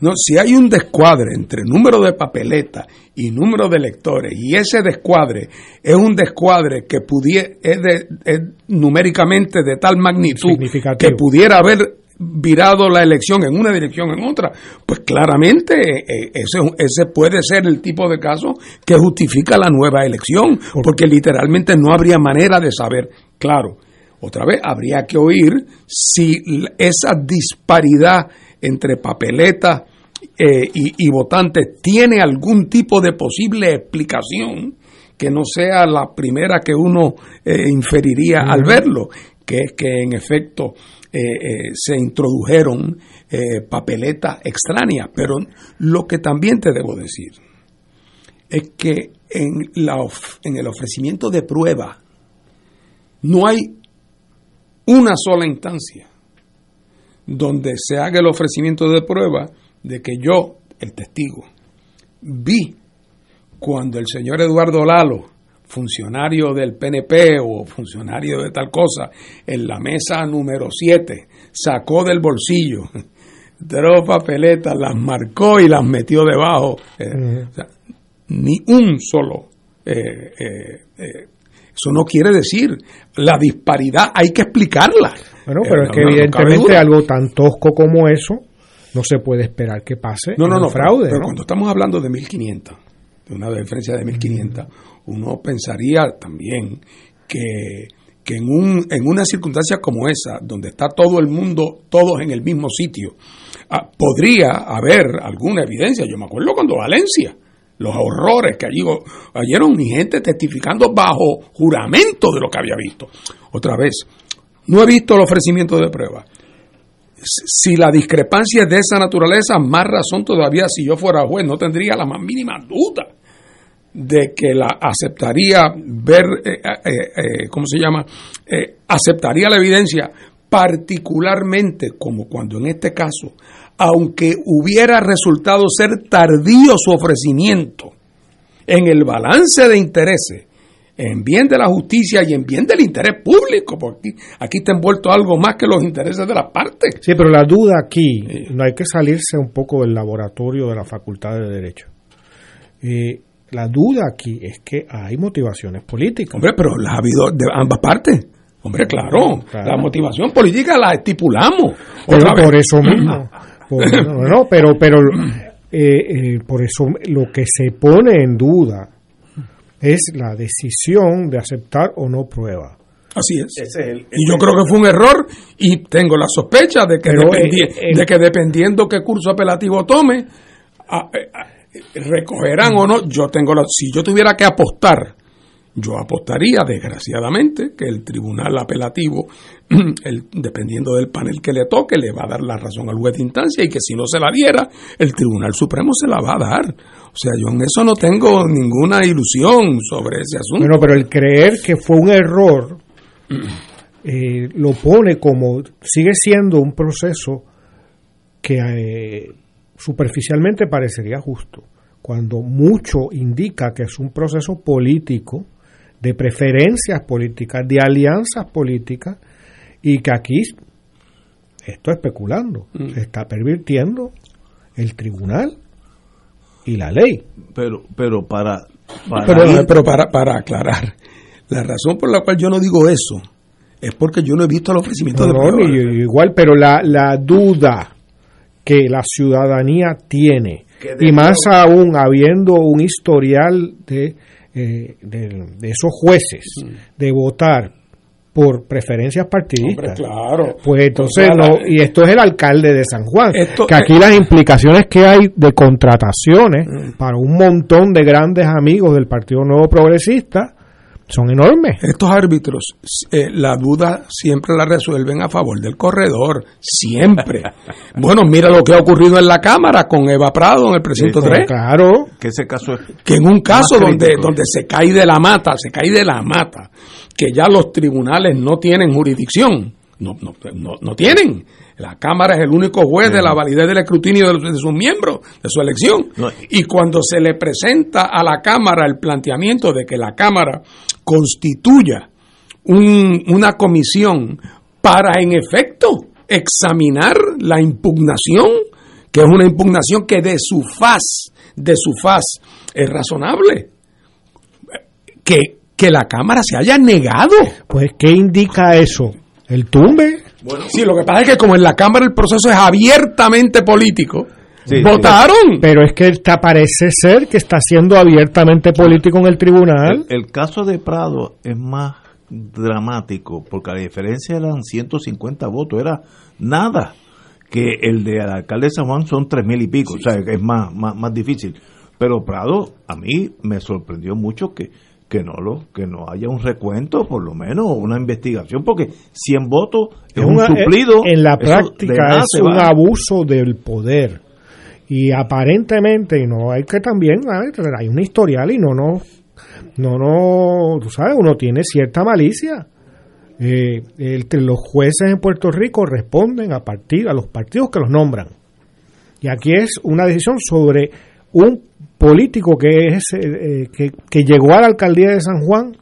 No, si hay un descuadre entre número de papeletas y número de electores, y ese descuadre es un descuadre que pudiera, es, numéricamente de tal magnitud que pudiera haber virado la elección en una dirección en otra, pues claramente eh, eh, ese, ese puede ser el tipo de caso que justifica la nueva elección, porque literalmente no habría manera de saber, claro, otra vez habría que oír si esa disparidad entre papeletas eh, y, votantes tiene algún tipo de posible explicación que no sea la primera que uno eh, inferiría al verlo, que es que en efecto eh, se introdujeron papeletas extrañas. Pero lo que también te debo decir es que en, la, en el ofrecimiento de prueba no hay una sola instancia donde se haga el ofrecimiento de prueba de que yo, el testigo, vi cuando el señor Eduardo Lalo, funcionario del PNP o funcionario de tal cosa, en la mesa número 7, sacó del bolsillo tres papeletas, las marcó y las metió debajo. Eh, ni un solo. Eh, eh, eso no quiere decir la disparidad, hay que explicarla. Bueno, pero es que evidentemente algo tan tosco como eso no se puede esperar que pase no, no, no, fraude. Pero, cuando estamos hablando de 1.500, de una diferencia de 1.500, uno pensaría también que, que en, un, en una circunstancia como esa, donde está todo el mundo, todos en el mismo sitio, ah, podría haber alguna evidencia. Yo me acuerdo cuando Valencia, los horrores que allí oyeron mi gente testificando bajo juramento de lo que había visto. Otra vez, no he visto el ofrecimiento de prueba. Si la discrepancia es de esa naturaleza, más razón todavía si yo fuera juez, no tendría la más mínima duda de que la aceptaría ver, eh, eh, eh, ¿cómo se llama? aceptaría la evidencia, particularmente como cuando en este caso, aunque hubiera resultado ser tardío su ofrecimiento, en el balance de intereses, en bien de la justicia y en bien del interés público, porque aquí, aquí está envuelto algo más que los intereses de las partes. Sí, pero la duda aquí, no hay que salirse un poco del laboratorio de la Facultad de Derecho. Eh, la duda aquí es que hay motivaciones políticas. Hombre, pero las ha habido de ambas partes. Hombre, claro, la motivación política la estipulamos. Pero por eso mismo. no, pero, pero eh, eh, por eso lo que se pone en duda es la decisión de aceptar o no prueba. Así es. y yo creo que fue un error y tengo la sospecha de que, de que dependiendo qué curso apelativo tome, recogerán o no. Yo tengo la, si yo tuviera que apostar, yo apostaría, desgraciadamente, que el tribunal apelativo, el, dependiendo del panel que le toque, le va a dar la razón al juez de instancia y que si no se la diera, el Tribunal Supremo se la va a dar. O sea, yo en eso no tengo ninguna ilusión sobre ese asunto. Bueno, pero el creer que fue un error eh, lo pone como, sigue siendo un proceso que eh, superficialmente parecería justo, cuando mucho indica que es un proceso político de preferencias políticas, de alianzas políticas, y que aquí esto especulando, mm. se está pervirtiendo el tribunal y la ley. Pero, pero para, pero, para, para aclarar, la razón por la cual yo no digo eso es porque yo no he visto el ofrecimiento de no, igual, pero la, la duda que la ciudadanía tiene, y más aún habiendo un historial de eh, de, esos jueces de votar por preferencias partidistas. claro. Pues entonces, no, y esto es el alcalde de San Juan, que aquí las implicaciones que hay de contrataciones mm. para un montón de grandes amigos del Partido Nuevo Progresista son enormes. Estos árbitros, eh, la duda siempre la resuelven a favor del corredor, siempre. bueno, mira lo que ha ocurrido en la Cámara con Eva Prado en el precinto 3. Claro. Que ese caso es Que en un caso donde, donde se cae de la mata, se cae de la mata, que ya los tribunales no tienen jurisdicción, no, no, no, no tienen la Cámara es el único juez de la validez del escrutinio de, sus miembros, de su elección. Y cuando se le presenta a la Cámara el planteamiento de que la Cámara constituya una comisión para, en efecto, examinar la impugnación, que es una impugnación que de su faz, de su faz, es razonable. Que, que la Cámara se haya negado. Pues, ¿qué indica eso? ¿El tumbe? Bueno, sí, lo que pasa es que como en la Cámara el proceso es abiertamente político, votaron. Pero es que está, parece ser que está siendo abiertamente político en el tribunal. El, caso de Prado es más dramático, porque la diferencia eran 150 votos, era nada, que el de alcalde de San Juan son tres mil y pico, o sea, es más, más, más difícil. Pero Prado, a mí me sorprendió mucho que que no lo que no haya un recuento por lo menos una investigación porque 100 votos es, un suplido. en la práctica es un abuso del poder. Y aparentemente no hay que también hay un historial y no no no no tú sabes uno tiene cierta malicia. Eh, los jueces en Puerto Rico responden a partir a los partidos que los nombran. Y aquí es una decisión sobre un político que es eh, que, que, llegó a la alcaldía de San Juan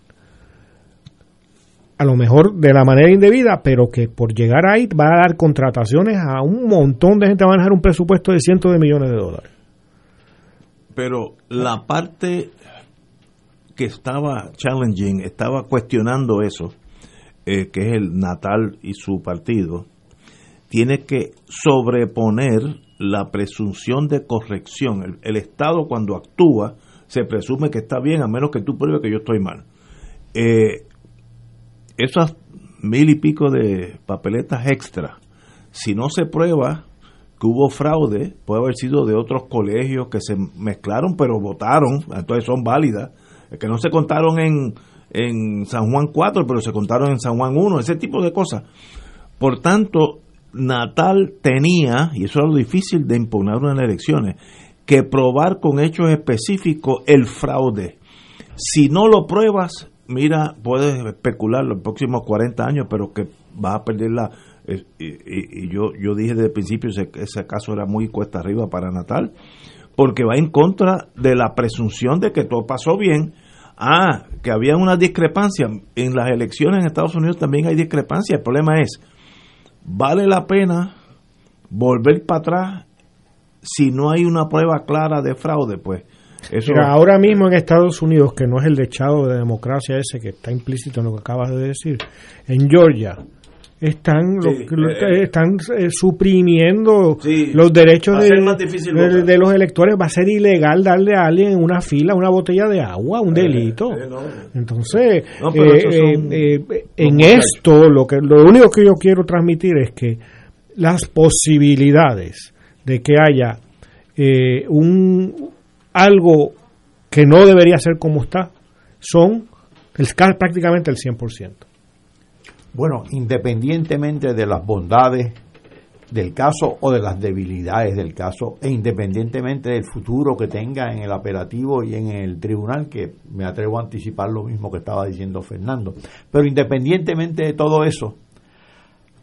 a lo mejor de la manera indebida, pero que por llegar ahí va a dar contrataciones a un montón de gente, va a manejar un presupuesto de cientos de millones de dólares. Pero la parte que estaba challenging, estaba cuestionando eso, eh, que es el Natal y su partido, tiene que sobreponer la presunción de corrección. El, Estado cuando actúa se presume que está bien a menos que tú pruebes que yo estoy mal. Eh, esas mil y pico de papeletas extra, si no se prueba que hubo fraude, puede haber sido de otros colegios que se mezclaron pero votaron, entonces son válidas, que no se contaron en, en San Juan 4, pero se contaron en San Juan 1, ese tipo de cosas. Por tanto, Natal tenía, y eso era lo difícil de impugnar unas elecciones, que probar con hechos específicos el fraude. Si no lo pruebas, mira, puedes especular los próximos 40 años, pero que vas a perder la... Eh, y, yo, yo dije desde el principio que ese caso era muy cuesta arriba para Natal, porque va en contra de la presunción de que todo pasó bien, Ah, que había una discrepancia. En las elecciones en Estados Unidos también hay discrepancia. El problema es, ¿vale la pena volver para atrás si no hay una prueba clara de fraude? Pues eso... ahora mismo en Estados Unidos, que no es el dechado de democracia ese que está implícito en lo que acabas de decir, en Georgia están eh, están eh, suprimiendo los derechos de, de, los electores. Va a ser ilegal darle a alguien en una fila una botella de agua un eh, delito. entonces en esto lo que lo único que yo quiero transmitir es que las posibilidades de que haya un algo que no debería ser como está son el, prácticamente el 100% bueno, independientemente de las bondades del caso o de las debilidades del caso, e independientemente del futuro que tenga en el apelativo y en el tribunal, que me atrevo a anticipar lo mismo que estaba diciendo Fernando, pero independientemente de todo eso,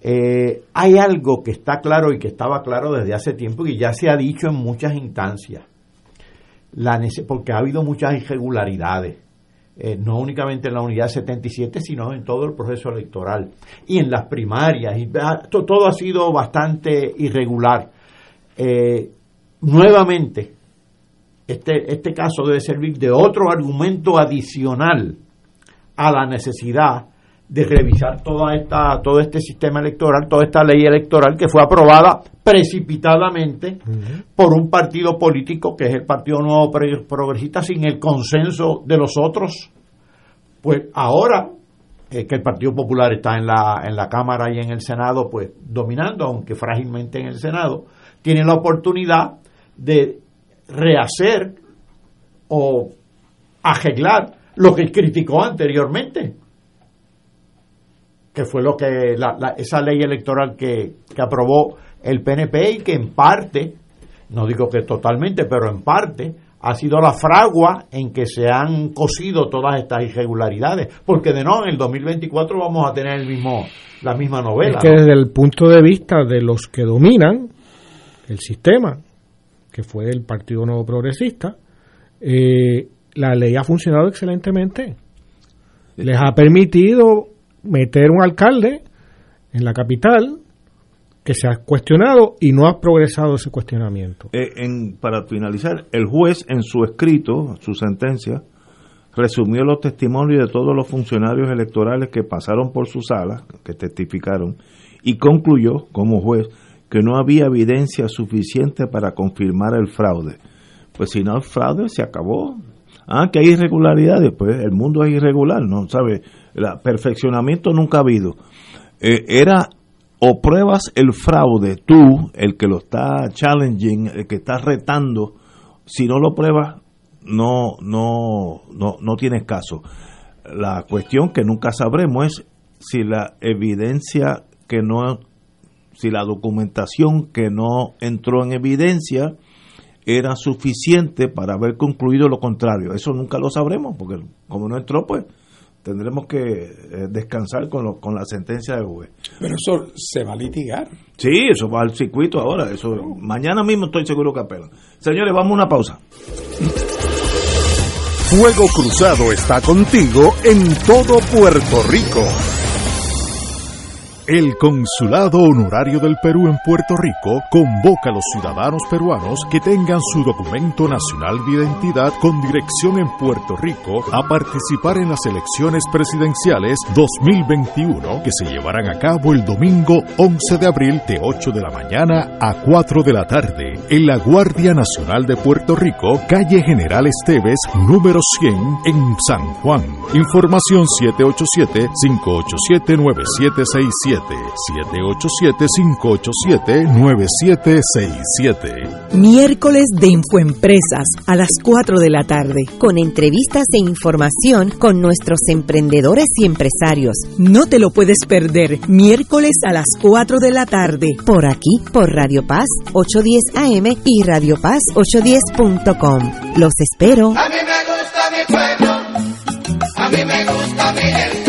eh, hay algo que está claro y que estaba claro desde hace tiempo y ya se ha dicho en muchas instancias, porque ha habido muchas irregularidades eh, no únicamente en la unidad 77, sino en todo el proceso electoral y en las primarias. Y, todo ha sido bastante irregular. Eh, nuevamente, este, este caso debe servir de otro argumento adicional a la necesidad de revisar toda esta, todo este sistema electoral, toda esta ley electoral que fue aprobada precipitadamente por un partido político que es el Partido Nuevo Progresista sin el consenso de los otros. Pues ahora que el Partido Popular está en la, en la Cámara y en el Senado, pues dominando, aunque frágilmente en el Senado, tiene la oportunidad de rehacer o arreglar lo que criticó anteriormente que fue lo que esa ley electoral que, aprobó el PNP y que en parte, no digo que totalmente, pero en parte ha sido la fragua en que se han cosido todas estas irregularidades, porque de no en el 2024 vamos a tener el mismo la misma novela. Es que desde el punto de vista de los que dominan el sistema, que fue el Partido Nuevo Progresista, eh, la ley ha funcionado excelentemente. Les ha permitido meter un alcalde en la capital que se ha cuestionado y no ha progresado ese cuestionamiento. Eh, para finalizar, el juez en su escrito, su sentencia, resumió los testimonios de todos los funcionarios electorales que pasaron por su sala, que testificaron, y concluyó, como juez, que no había evidencia suficiente para confirmar el fraude. Pues si no hay fraude, se acabó. Ah, que hay irregularidades, pues el mundo es irregular, ¿no? ¿Sabe? El perfeccionamiento nunca ha habido. Eh, era o pruebas el fraude, tú, el que lo está challenging, el que está retando, si no lo pruebas, no, no, no, no tienes caso. La cuestión que nunca sabremos es si la evidencia que no, si la documentación que no entró en evidencia era suficiente para haber concluido lo contrario. Eso nunca lo sabremos, porque como no entró, pues tendremos que eh, descansar con, lo, con la sentencia del juez. Pero eso se va a litigar. Sí, eso va al circuito ahora. Eso mañana mismo estoy seguro que apelan. Señores, vamos a una pausa. Fuego Cruzado está contigo en todo Puerto Rico. El Consulado Honorario del Perú en Puerto Rico convoca a los ciudadanos peruanos que tengan su documento nacional de identidad con dirección en Puerto Rico a participar en las elecciones presidenciales 2021 que se llevarán a cabo el domingo 11 de abril de 8 de la mañana a 4 de la tarde en la Guardia Nacional de Puerto Rico, calle General Esteves, número 100 en San Juan. Información 787 587 9767 787-587-9767. Miércoles de Infoempresas a las 4 de la tarde, con entrevistas e información con nuestros emprendedores y empresarios. No te lo puedes perder, miércoles a las 4 de la tarde, por aquí, por Radio Paz 810 AM y Radio Paz 810.com. Los espero. A mí me gusta mi pueblo, a mí me gusta mi gente.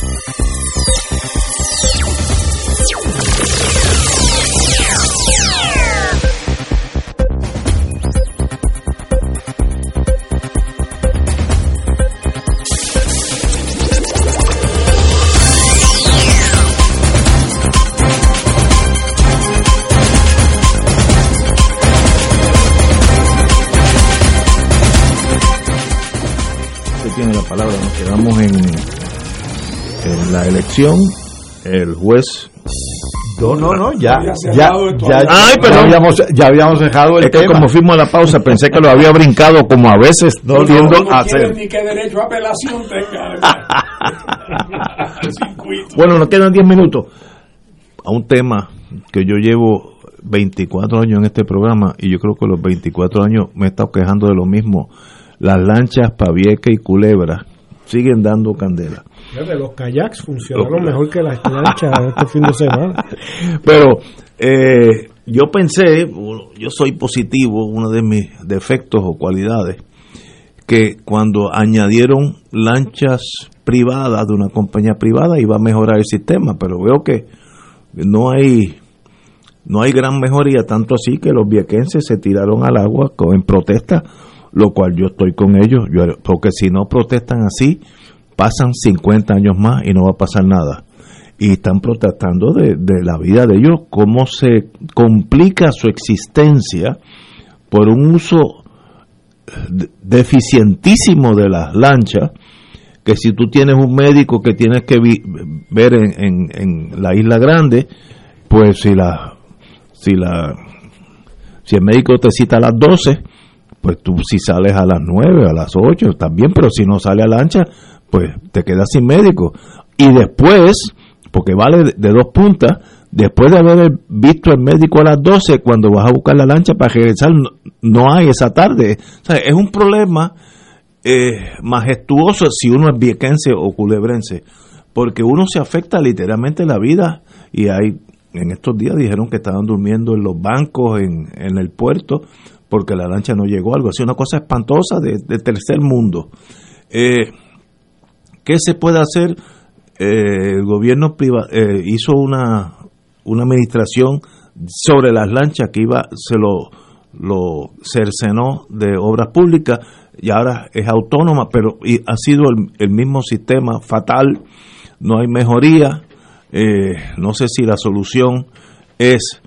Palabra, nos quedamos en, en la elección, el juez. No, no, no, ya, ya, ya, Ay, pero ya, habíamos, ya habíamos dejado el es que como fuimos a la pausa pensé que lo había brincado como a veces no, no tiendo no, a hacer. ni qué derecho a apelación tenga. bueno, nos quedan 10 minutos. A un tema que yo llevo 24 años en este programa y yo creo que los 24 años me he estado quejando de lo mismo las lanchas Pavieca y Culebra siguen dando candela. De los kayaks funcionaron mejor que las lanchas este fin de semana. Pero eh, yo pensé, yo soy positivo, uno de mis defectos o cualidades, que cuando añadieron lanchas privadas de una compañía privada iba a mejorar el sistema, pero veo que no hay no hay gran mejoría, tanto así que los viequenses se tiraron al agua en protesta lo cual yo estoy con ellos, porque si no protestan así, pasan 50 años más y no va a pasar nada. Y están protestando de, la vida de ellos, cómo se complica su existencia por un uso deficientísimo de las lanchas, que si tú tienes un médico que tienes que ver en, en, la isla grande, pues si la si la si el médico te cita a las 12, pues tú si sales a las 9, a las 8, también, pero si no sale a la pues te quedas sin médico. Y después, porque vale de dos puntas, después de haber visto al médico a las 12, cuando vas a buscar la lancha para regresar, no, hay esa tarde. O sea, es un problema eh, majestuoso si uno es viequense o culebrense, porque uno se afecta literalmente la vida y hay en estos días dijeron que estaban durmiendo en los bancos, en, en el puerto, porque la lancha no llegó, algo así, una cosa espantosa de, tercer mundo. Eh, ¿Qué se puede hacer? Eh, el gobierno eh, hizo una, una administración sobre las lanchas que iba, se lo, lo cercenó de obras públicas y ahora es autónoma, pero ha sido el, mismo sistema fatal, no hay mejoría, no sé si la solución es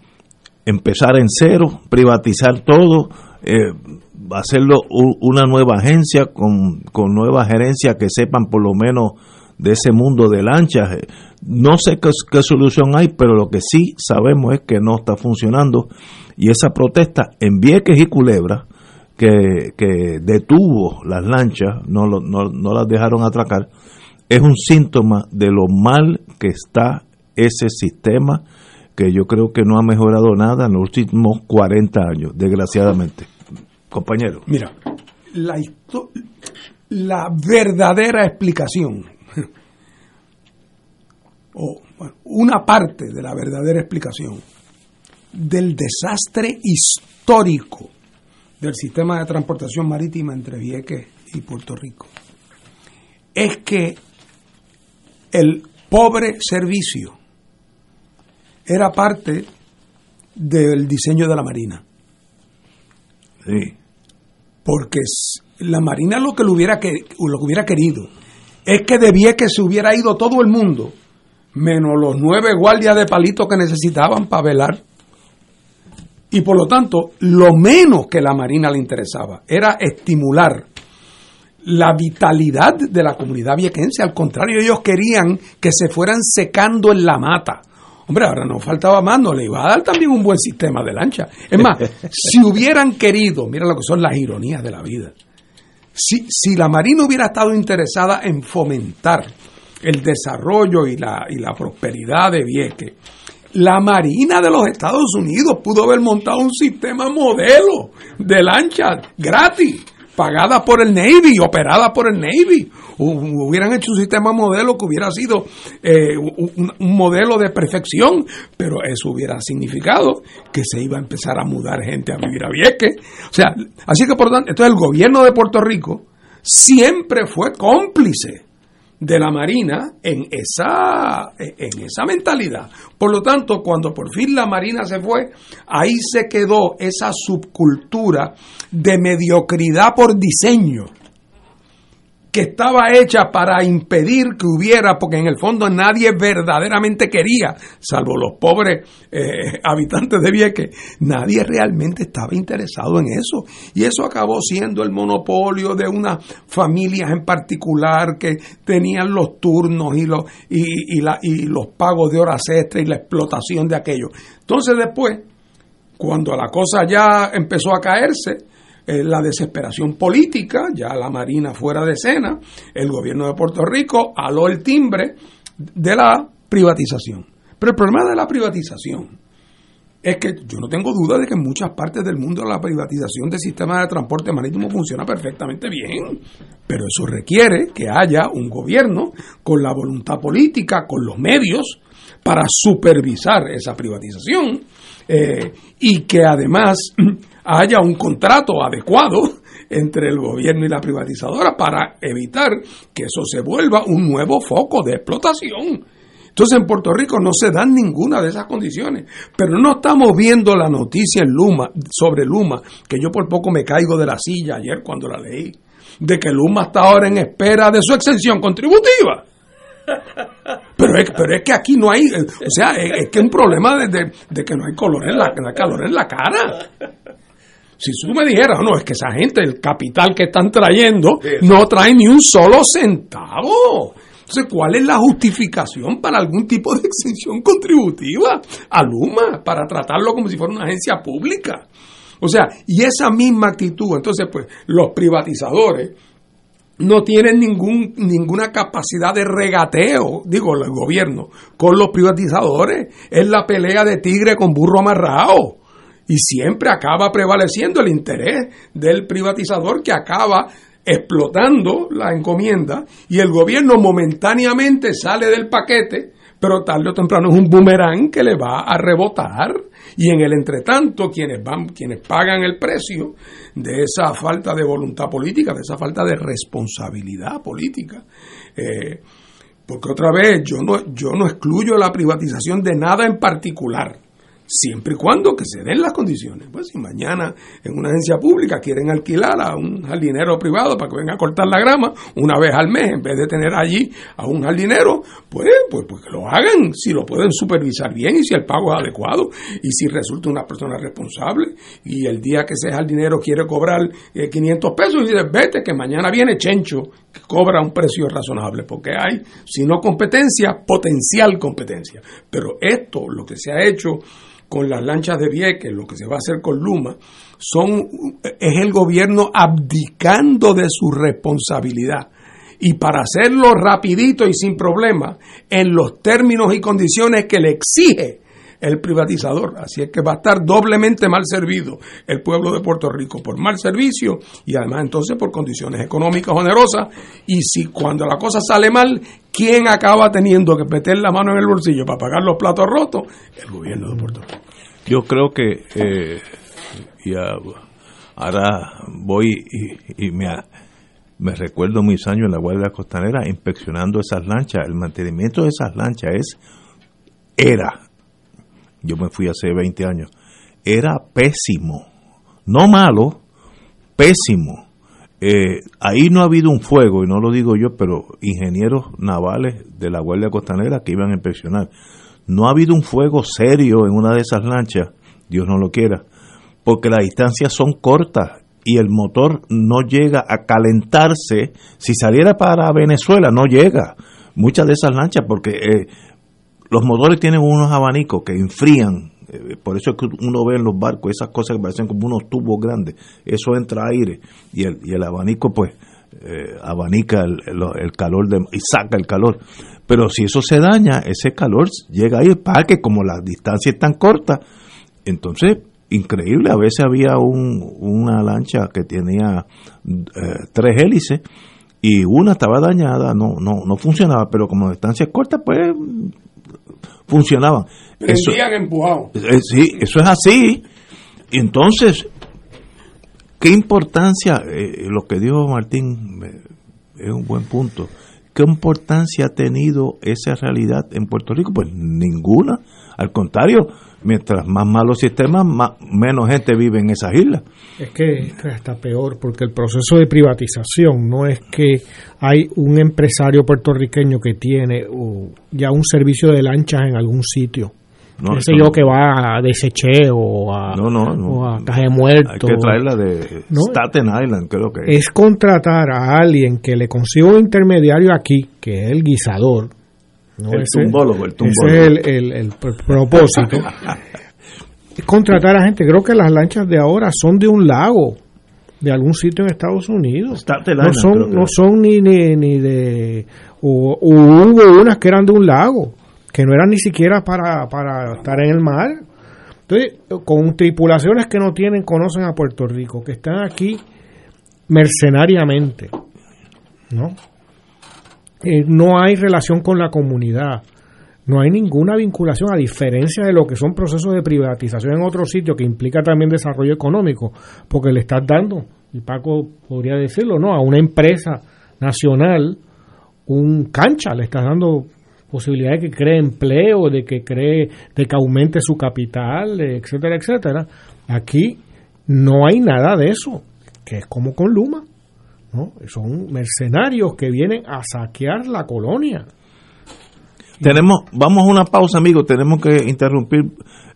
empezar en cero, privatizar todo, eh, hacerlo una nueva agencia con, con nueva gerencia que sepan por lo menos de ese mundo de lanchas. No sé qué, qué, solución hay, pero lo que sí sabemos es que no está funcionando. Y esa protesta en Vieques y Culebra, que, que detuvo las lanchas, no, no, no las dejaron atracar, es un síntoma de lo mal que está ese sistema que yo creo que no ha mejorado nada en los últimos 40 años, desgraciadamente. Compañero. Mira, la, la verdadera explicación, o una parte de la verdadera explicación del desastre histórico del sistema de transportación marítima entre Vieques y Puerto Rico, es que el pobre servicio era parte del diseño de la Marina. Sí. Porque la Marina lo que, lo hubiera, que, lo que hubiera querido es que debía que se hubiera ido todo el mundo menos los nueve guardias de palito que necesitaban para velar. Y por lo tanto, lo menos que la Marina le interesaba era estimular la vitalidad de la comunidad viequense. Al contrario, ellos querían que se fueran secando en la mata. Hombre, ahora no faltaba más, no le iba a dar también un buen sistema de lancha. Es más, si hubieran querido, mira lo que son las ironías de la vida, si, si la Marina hubiera estado interesada en fomentar el desarrollo y la, y la prosperidad de Vieques, la Marina de los Estados Unidos pudo haber montado un sistema modelo de lancha gratis pagada por el Navy, operada por el Navy. Hubieran hecho un sistema modelo que hubiera sido eh, un, modelo de perfección, pero eso hubiera significado que se iba a empezar a mudar gente a vivir a Vieques. O sea, así que por tanto, entonces el gobierno de Puerto Rico siempre fue cómplice de la Marina en esa, en esa mentalidad. Por lo tanto, cuando por fin la Marina se fue, ahí se quedó esa subcultura de mediocridad por diseño que estaba hecha para impedir que hubiera, porque en el fondo nadie verdaderamente quería, salvo los pobres eh, habitantes de Vieques, nadie realmente estaba interesado en eso. Y eso acabó siendo el monopolio de unas familias en particular que tenían los turnos y los, y, y los pagos de horas extra y la explotación de aquello. Entonces después, cuando la cosa ya empezó a caerse, eh, la desesperación política, ya la Marina fuera de escena, el gobierno de Puerto Rico aló el timbre de la privatización. Pero el problema de la privatización es que yo no tengo duda de que en muchas partes del mundo la privatización del sistema de transporte marítimo funciona perfectamente bien, pero eso requiere que haya un gobierno con la voluntad política, con los medios para supervisar esa privatización eh, y que además haya un contrato adecuado entre el gobierno y la privatizadora para evitar que eso se vuelva un nuevo foco de explotación. Entonces en Puerto Rico no se dan ninguna de esas condiciones, pero no estamos viendo la noticia en Luma sobre Luma, que yo por poco me caigo de la silla ayer cuando la leí, de que Luma está ahora en espera de su exención contributiva. Pero es, pero es que aquí no hay, o sea, es, que es un problema de, de, que no hay color en la, no hay calor en la cara. Si tú me dijeras, no, es que esa gente, el capital que están trayendo, no trae ni un solo centavo. Entonces, ¿cuál es la justificación para algún tipo de exención contributiva a Luma? Para tratarlo como si fuera una agencia pública. O sea, y esa misma actitud, entonces, pues, los privatizadores no tienen ningún, ninguna capacidad de regateo, digo, el gobierno, con los privatizadores. Es la pelea de tigre con burro amarrado y siempre acaba prevaleciendo el interés del privatizador que acaba explotando la encomienda y el gobierno momentáneamente sale del paquete, pero tarde o temprano es un boomerang que le va a rebotar y en el entretanto quienes van quienes pagan el precio de esa falta de voluntad política, de esa falta de responsabilidad política. Eh, porque otra vez yo no yo no excluyo la privatización de nada en particular siempre y cuando que se den las condiciones. Pues si mañana en una agencia pública quieren alquilar a un jardinero privado para que venga a cortar la grama una vez al mes, en vez de tener allí a un jardinero, pues, pues, pues que lo hagan, si lo pueden supervisar bien y si el pago es adecuado y si resulta una persona responsable y el día que ese jardinero quiere cobrar 500 eh, pesos y dice, vete que mañana viene Chencho que cobra un precio razonable, porque hay, si no competencia, potencial competencia. Pero esto, lo que se ha hecho con las lanchas de Vieques, lo que se va a hacer con Luma, son, es el gobierno abdicando de su responsabilidad. Y para hacerlo rapidito y sin problema, en los términos y condiciones que le exige el privatizador. Así es que va a estar doblemente mal servido el pueblo de Puerto Rico por mal servicio y además entonces por condiciones económicas onerosas. Y si cuando la cosa sale mal, ¿quién acaba teniendo que meter la mano en el bolsillo para pagar los platos rotos? El gobierno de Puerto Rico. Yo creo que eh, ahora voy y, me, me recuerdo mis años en la Guardia Costanera inspeccionando esas lanchas. El mantenimiento de esas lanchas es era yo me fui hace 20 años, era pésimo, no malo, pésimo. eh, ahí no ha habido un fuego, y no lo digo yo, pero ingenieros navales de la Guardia Costanera que iban a inspeccionar. No ha habido un fuego serio en una de esas lanchas, Dios no lo quiera, porque las distancias son cortas y el motor no llega a calentarse. Si saliera para Venezuela, no llega. Muchas de esas lanchas, porque eh, los motores tienen unos abanicos que enfrían. eh, por eso es que uno ve en los barcos esas cosas que parecen como unos tubos grandes. Eso entra aire y el, y el abanico, pues, eh, abanica el, calor y saca el calor. Pero si eso se daña, ese calor llega ahí para que como la distancia es tan corta, entonces, increíble, a veces había un, una lancha que tenía eh, tres hélices y una estaba dañada, no, no, no funcionaba, pero como distancia corta, pues funcionaban. Eso, empujado. eh, sí, eso es así. Y entonces, ¿qué importancia, eh, lo que dijo Martín es un buen punto, qué importancia ha tenido esa realidad en Puerto Rico? Pues ninguna. Al contrario, mientras más malos sistemas, más, menos gente vive en esas islas. Es que está peor porque el proceso de privatización no es que hay un empresario puertorriqueño que tiene uh, ya un servicio de lanchas en algún sitio. No, sé yo no. que va a Deseche o a, No, no, no. o a Caja de Hay Muertos. que traerla de. Staten Island, creo que es. Es contratar a alguien que le consiga un intermediario aquí, que es el guisador. ¿No? El Ese- tumbólogo, el Ese tumbólogo. es el, el- el pr- propósito. Es contratar a gente. Creo que las lanchas de ahora son de un lago, de algún sitio en Estados Unidos. No son, no son ni, ni, ni de... O, o hubo unas que eran de un lago, que no eran ni siquiera para, para estar en el mar. Entonces, con tripulaciones que no tienen, conocen a Puerto Rico, que están aquí mercenariamente, ¿no? Eh, no hay relación con la comunidad, no hay ninguna vinculación, a diferencia de lo que son procesos de privatización en otros sitios, que implica también desarrollo económico, porque le estás dando, y Paco podría decirlo, ¿no? A una empresa nacional un cancha, le estás dando posibilidad de que cree empleo, de que cree, de que aumente su capital, etcétera, etcétera. Aquí no hay nada de eso, que es como con Luma, ¿no? Son mercenarios que vienen a saquear la colonia. Tenemos, vamos a una pausa, amigos, tenemos que interrumpir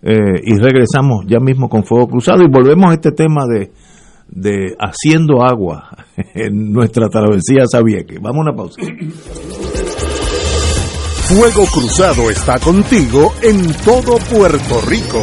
eh, y regresamos ya mismo con Fuego Cruzado y volvemos a este tema de, de haciendo agua en nuestra travesía Sabieque. Vamos a una pausa. Fuego Cruzado está contigo en todo Puerto Rico.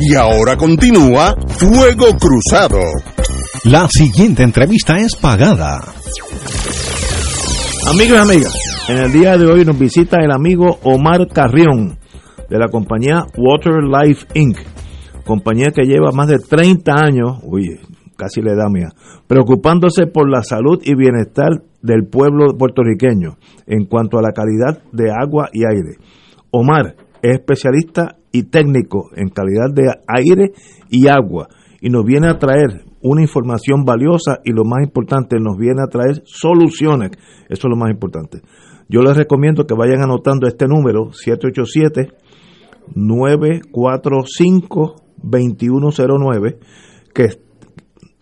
Y ahora continúa Fuego Cruzado. La siguiente entrevista es pagada. Amigos y amigas, en el día de hoy nos visita el amigo Omar Carrión de la compañía Water Life Inc., compañía que lleva más de 30 años, uy, casi la edad mía, preocupándose por la salud y bienestar del pueblo puertorriqueño en cuanto a la calidad de agua y aire. Omar es especialista y técnico en calidad de aire y agua y nos viene a traer una información valiosa y lo más importante, nos viene a traer soluciones. Eso es lo más importante. Yo les recomiendo que vayan anotando este número, 787-945-2109, que,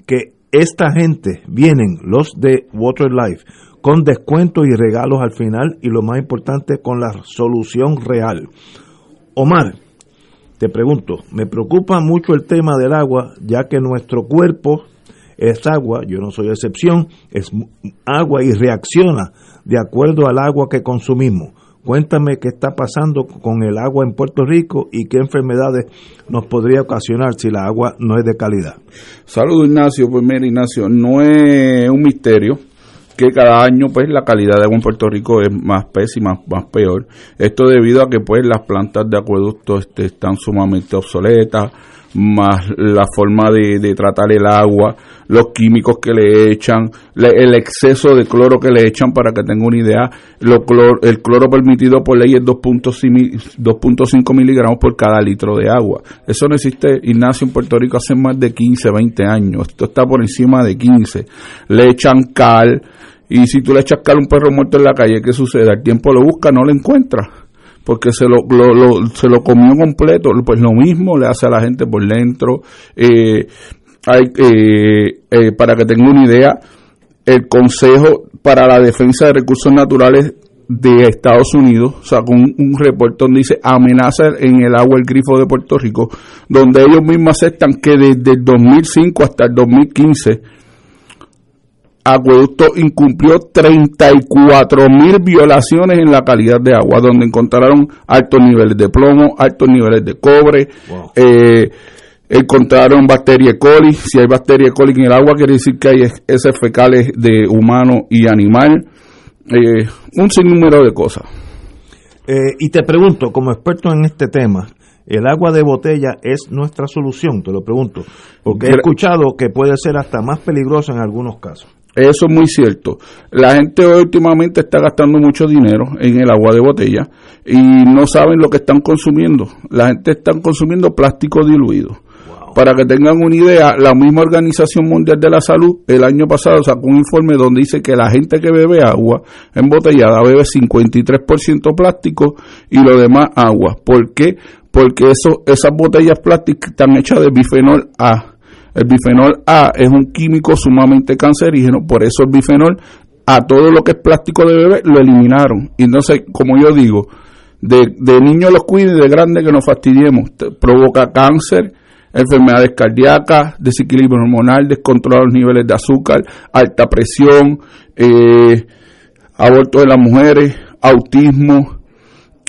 que esta gente vienen, los de Water Life, con descuentos y regalos al final y lo más importante, con la solución real. Omar, te pregunto, me preocupa mucho el tema del agua, ya que nuestro cuerpo es agua, yo no soy excepción, es agua y reacciona de acuerdo al agua que consumimos. Cuéntame qué está pasando con el agua en Puerto Rico y qué enfermedades nos podría ocasionar si la agua no es de calidad. Saludos Ignacio, pues mira Ignacio, no es un misterio que cada año pues la calidad de agua en Puerto Rico es más pésima, más peor. Esto debido a que pues las plantas de acueducto este, están sumamente obsoletas, más la forma de, de, tratar el agua, los químicos que le echan, el exceso de cloro que le echan, para que tenga una idea, el cloro permitido por ley es 2.5 miligramos por cada litro de agua. Eso no existe, Ignacio, en Puerto Rico hace más de 15, 20 años. Esto está por encima de 15. Le echan cal, y si tú le echas cal a un perro muerto en la calle, ¿qué sucede? Al tiempo lo busca, no lo encuentra porque se lo, lo, lo, se lo comió completo, pues lo mismo le hace a la gente por dentro. Eh, hay, eh, eh, para que tenga una idea, el Consejo para la Defensa de Recursos Naturales de Estados Unidos sacó un, un reporte donde dice amenaza en el agua el grifo de Puerto Rico, donde ellos mismos aceptan que desde el 2005 hasta el 2015 Acueducto incumplió 34 mil violaciones en la calidad de agua, donde encontraron altos niveles de plomo, altos niveles de cobre, wow. eh, encontraron bacteria E. coli. Si hay bacteria E. coli en el agua, quiere decir que hay heces fecales de humano y animal. Eh, un sinnúmero de cosas. Eh, y te pregunto, como experto en este tema, ¿el agua de botella es nuestra solución? Te lo pregunto. Porque he escuchado que puede ser hasta más peligrosa en algunos casos. Eso es muy cierto. La gente últimamente está gastando mucho dinero en el agua de botella y no saben lo que están consumiendo. La gente está consumiendo plástico diluido. Wow. Para que tengan una idea, la misma Organización Mundial de la Salud el año pasado sacó un informe donde dice que la gente que bebe agua embotellada bebe 53% plástico y lo demás agua. ¿Por qué? Porque eso, esas botellas plásticas están hechas de bifenol A el bifenol A es un químico sumamente cancerígeno, por eso el bifenol a todo lo que es plástico de bebé lo eliminaron. Y entonces, como yo digo, de, de niños los cuiden y de grandes que nos fastidiemos. Provoca cáncer, enfermedades cardíacas, desequilibrio hormonal, descontrol de los niveles de azúcar, alta presión, eh, aborto de las mujeres, autismo,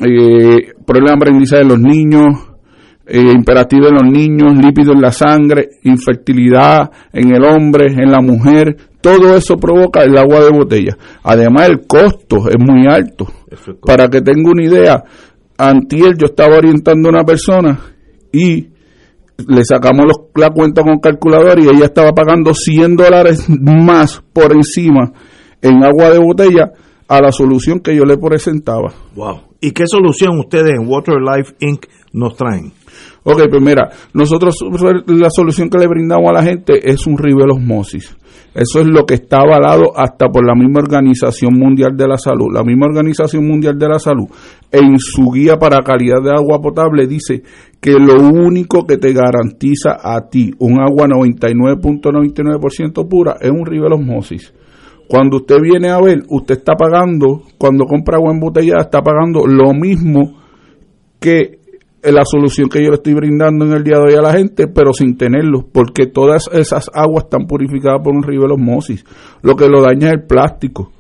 eh, problemas de aprendizaje de los niños, eh, imperativo en los niños, lípidos en la sangre, infertilidad en el hombre, en la mujer, todo eso provoca el agua de botella. Además el costo es muy alto. Es Para que tenga una idea, antier yo estaba orientando a una persona y le sacamos los, la cuenta con calculador y ella estaba pagando 100 dólares más por encima en agua de botella a la solución que yo le presentaba. Wow. ¿Y qué solución ustedes en Water Life Inc. nos traen? Ok, pues nosotros la solución que le brindamos a la gente es un rivel osmosis. Eso es lo que está avalado hasta por la misma Organización Mundial de la Salud. La misma Organización Mundial de la Salud, en su guía para calidad de agua potable, dice que lo único que te garantiza a ti un agua 99.99% pura es un rivel osmosis. Cuando usted viene a ver, usted está pagando, cuando compra agua embotellada, está pagando lo mismo que la solución que yo le estoy brindando en el día de hoy a la gente, pero sin tenerlo, porque todas esas aguas están purificadas por un rivel osmosis. Lo que lo daña es el plástico.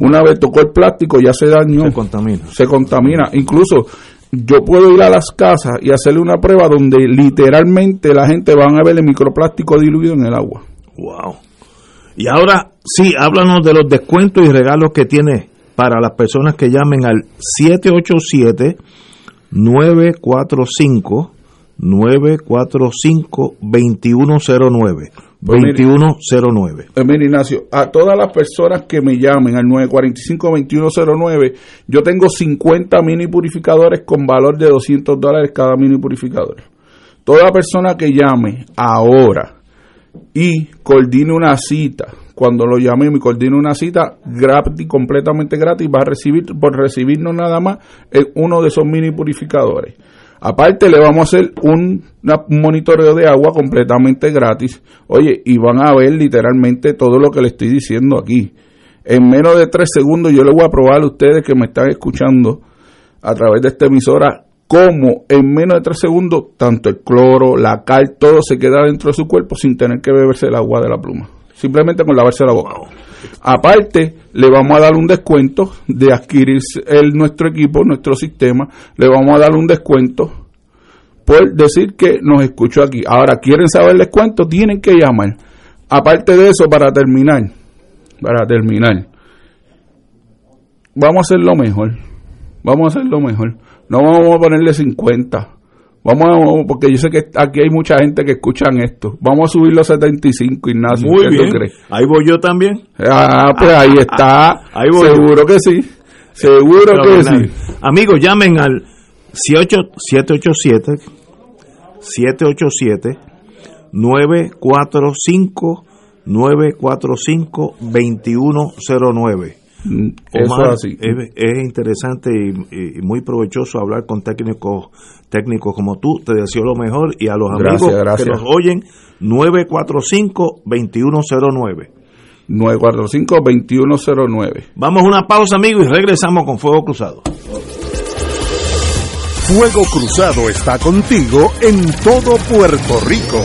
Una vez tocó el plástico, ya se dañó. Se contamina. Se contamina. Incluso yo puedo ir a las casas y hacerle una prueba donde literalmente la gente van a ver el microplástico diluido en el agua. Wow. Y ahora sí, háblanos de los descuentos y regalos que tiene para las personas que llamen al 787 945 945 2109 2109. Pues mira, Ignacio, a todas las personas que me llamen al 945-2109, yo tengo 50 mini purificadores con valor de 200 dólares cada mini purificador. Toda persona que llame ahora y coordine una cita, cuando lo llame y coordine una cita gratis, completamente gratis, va a recibir, por recibirnos nada más, uno de esos mini purificadores. Aparte le vamos a hacer un, monitoreo de agua completamente gratis. Oye, y van a ver literalmente todo lo que le estoy diciendo aquí. En menos de tres segundos yo le voy a probar a ustedes que me están escuchando a través de esta emisora cómo en menos de tres segundos tanto el cloro, la cal, todo se queda dentro de su cuerpo sin tener que beberse el agua de la pluma. Simplemente con lavarse la boca. Aparte, le vamos a dar un descuento de adquirir el, nuestro equipo, nuestro sistema, le vamos a dar un descuento por decir que nos escuchó aquí. Ahora, ¿quieren saber el descuento? Tienen que llamar. Aparte de eso, para terminar, para terminar, vamos a hacer lo mejor. Vamos a hacer lo mejor. No vamos a ponerle 50 Vamos a, porque yo sé que aquí hay mucha gente que escuchan esto. Vamos a subirlo a 75, Ignacio. Muy bien. Ahí voy yo también. Ah, pues ahí está. Ahí voy Seguro que sí. Seguro que sí. Amigos, llamen al 787 787 945 945 2109 eso así. Es, interesante y, muy provechoso hablar con técnicos técnicos como tú. Te deseo lo mejor y a los amigos que nos oyen, 945-2109. 945-2109. Vamos a una pausa, amigos, y regresamos con Fuego Cruzado. Fuego Cruzado está contigo en todo Puerto Rico.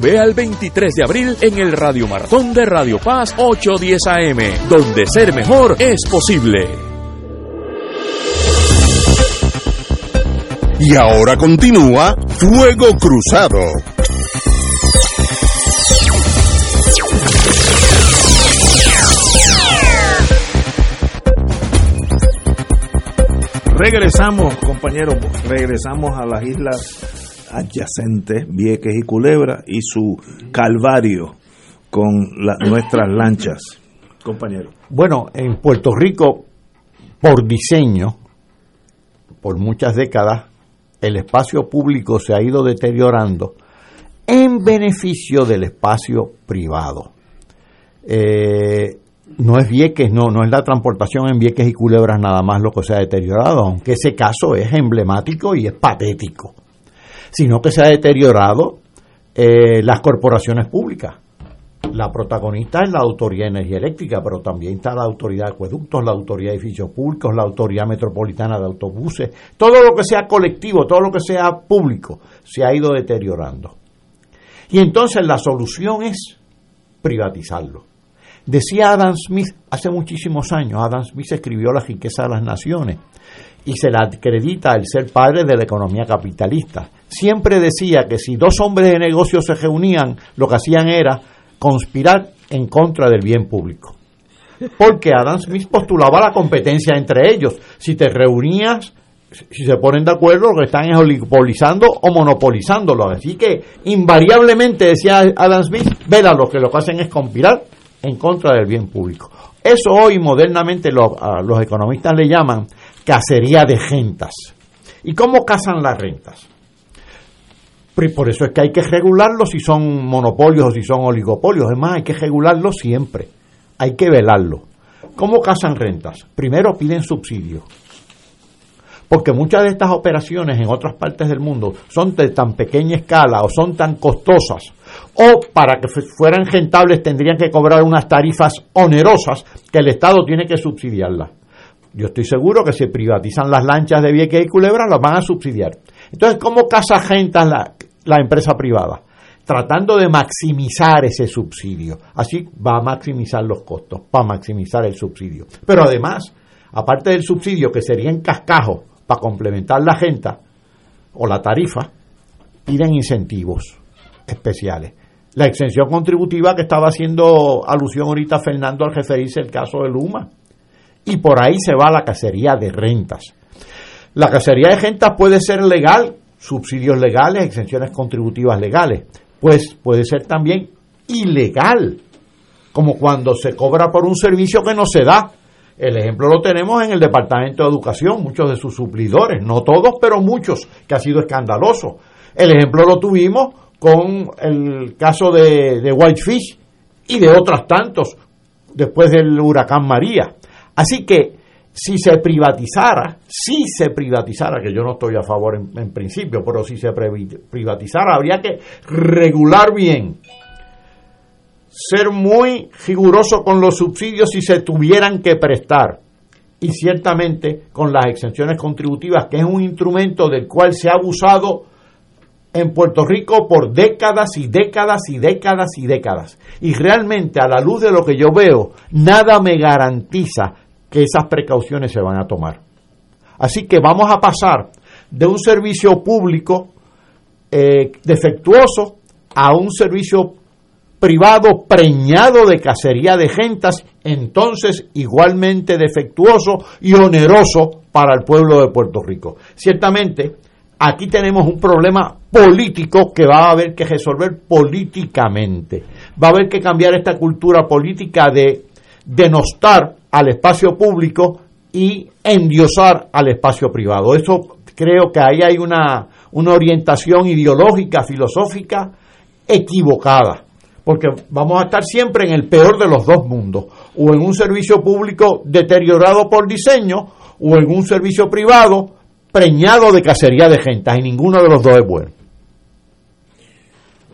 al 23 de abril en el Radio Maratón de Radio Paz 810 AM, donde ser mejor es posible. Y ahora continúa Fuego Cruzado. Regresamos, compañeros, regresamos a las islas adyacentes, Vieques y Culebra, y su calvario con la- nuestras lanchas. Compañero. Bueno, en Puerto Rico, por diseño, por muchas décadas, el espacio público se ha ido deteriorando en beneficio del espacio privado. Eh, no es Vieques, no, no es la transportación en Vieques y Culebras nada más lo que se ha deteriorado, aunque ese caso es emblemático y es patético, sino que se ha deteriorado eh, las corporaciones públicas. La protagonista es la Autoridad de Energía Eléctrica, pero también está la Autoridad de Acueductos, la Autoridad de Edificios Públicos, la Autoridad Metropolitana de Autobuses. Todo lo que sea colectivo, todo lo que sea público, se ha ido deteriorando. Y entonces la solución es privatizarlo. Decía Adam Smith hace muchísimos años, Adam Smith escribió La riqueza de las naciones y se le acredita el ser padre de la economía capitalista. Siempre decía que si dos hombres de negocios se reunían, lo que hacían era conspirar en contra del bien público. Porque Adam Smith postulaba la competencia entre ellos. Si te reunías, si se ponen de acuerdo, lo que están es oligopolizando o monopolizándolo. Así que invariablemente, decía Adam Smith, vela, lo que lo que hacen es conspirar en contra del bien público. Eso hoy modernamente los economistas le llaman cacería de rentas. ¿Y cómo cazan las rentas? Por eso es que hay que regularlo si son monopolios o si son oligopolios. Es más, hay que regularlo siempre. Hay que velarlo. ¿Cómo cazan rentas? Primero piden subsidios. Porque muchas de estas operaciones en otras partes del mundo son de tan pequeña escala o son tan costosas o para que fu- fueran rentables tendrían que cobrar unas tarifas onerosas que el Estado tiene que subsidiarlas. Yo estoy seguro que si privatizan las lanchas de Vieques y Culebra las van a subsidiar. Entonces, ¿cómo casa rentas la, la empresa privada? Tratando de maximizar ese subsidio. Así va a maximizar los costos, para maximizar el subsidio. Pero además, aparte del subsidio que sería en cascajo para complementar la renta o la tarifa, piden incentivos especiales. La exención contributiva que estaba haciendo alusión ahorita Fernando al referirse al caso de Luma. Y por ahí se va la cacería de rentas. La cacería de rentas puede ser legal, subsidios legales, exenciones contributivas legales. Pues puede ser también ilegal, como cuando se cobra por un servicio que no se da. El ejemplo lo tenemos en el Departamento de Educación, muchos de sus suplidores, no todos, pero muchos, que ha sido escandaloso. El ejemplo lo tuvimos con el caso de, de Whitefish y de otros tantos después del huracán María. Así que si se privatizara, si se privatizara, que yo no estoy a favor en, principio, pero si se privatizara, habría que regular bien, ser muy riguroso con los subsidios si se tuvieran que prestar y ciertamente con las exenciones contributivas, que es un instrumento del cual se ha abusado en Puerto Rico por décadas y décadas y décadas y décadas. Y realmente a la luz de lo que yo veo, nada me garantiza que esas precauciones se van a tomar. Así que vamos a pasar de un servicio público eh, defectuoso a un servicio privado preñado de cacería de gentas, entonces igualmente defectuoso y oneroso para el pueblo de Puerto Rico. Ciertamente, aquí tenemos un problema político que va a haber que resolver políticamente. Va a haber que cambiar esta cultura política de denostar al espacio público y endiosar al espacio privado. Eso creo que ahí hay una, una orientación ideológica, filosófica, equivocada, porque vamos a estar siempre en el peor de los dos mundos, o en un servicio público deteriorado por diseño, o en un servicio privado preñado de cacería de gente, y ninguno de los dos es bueno.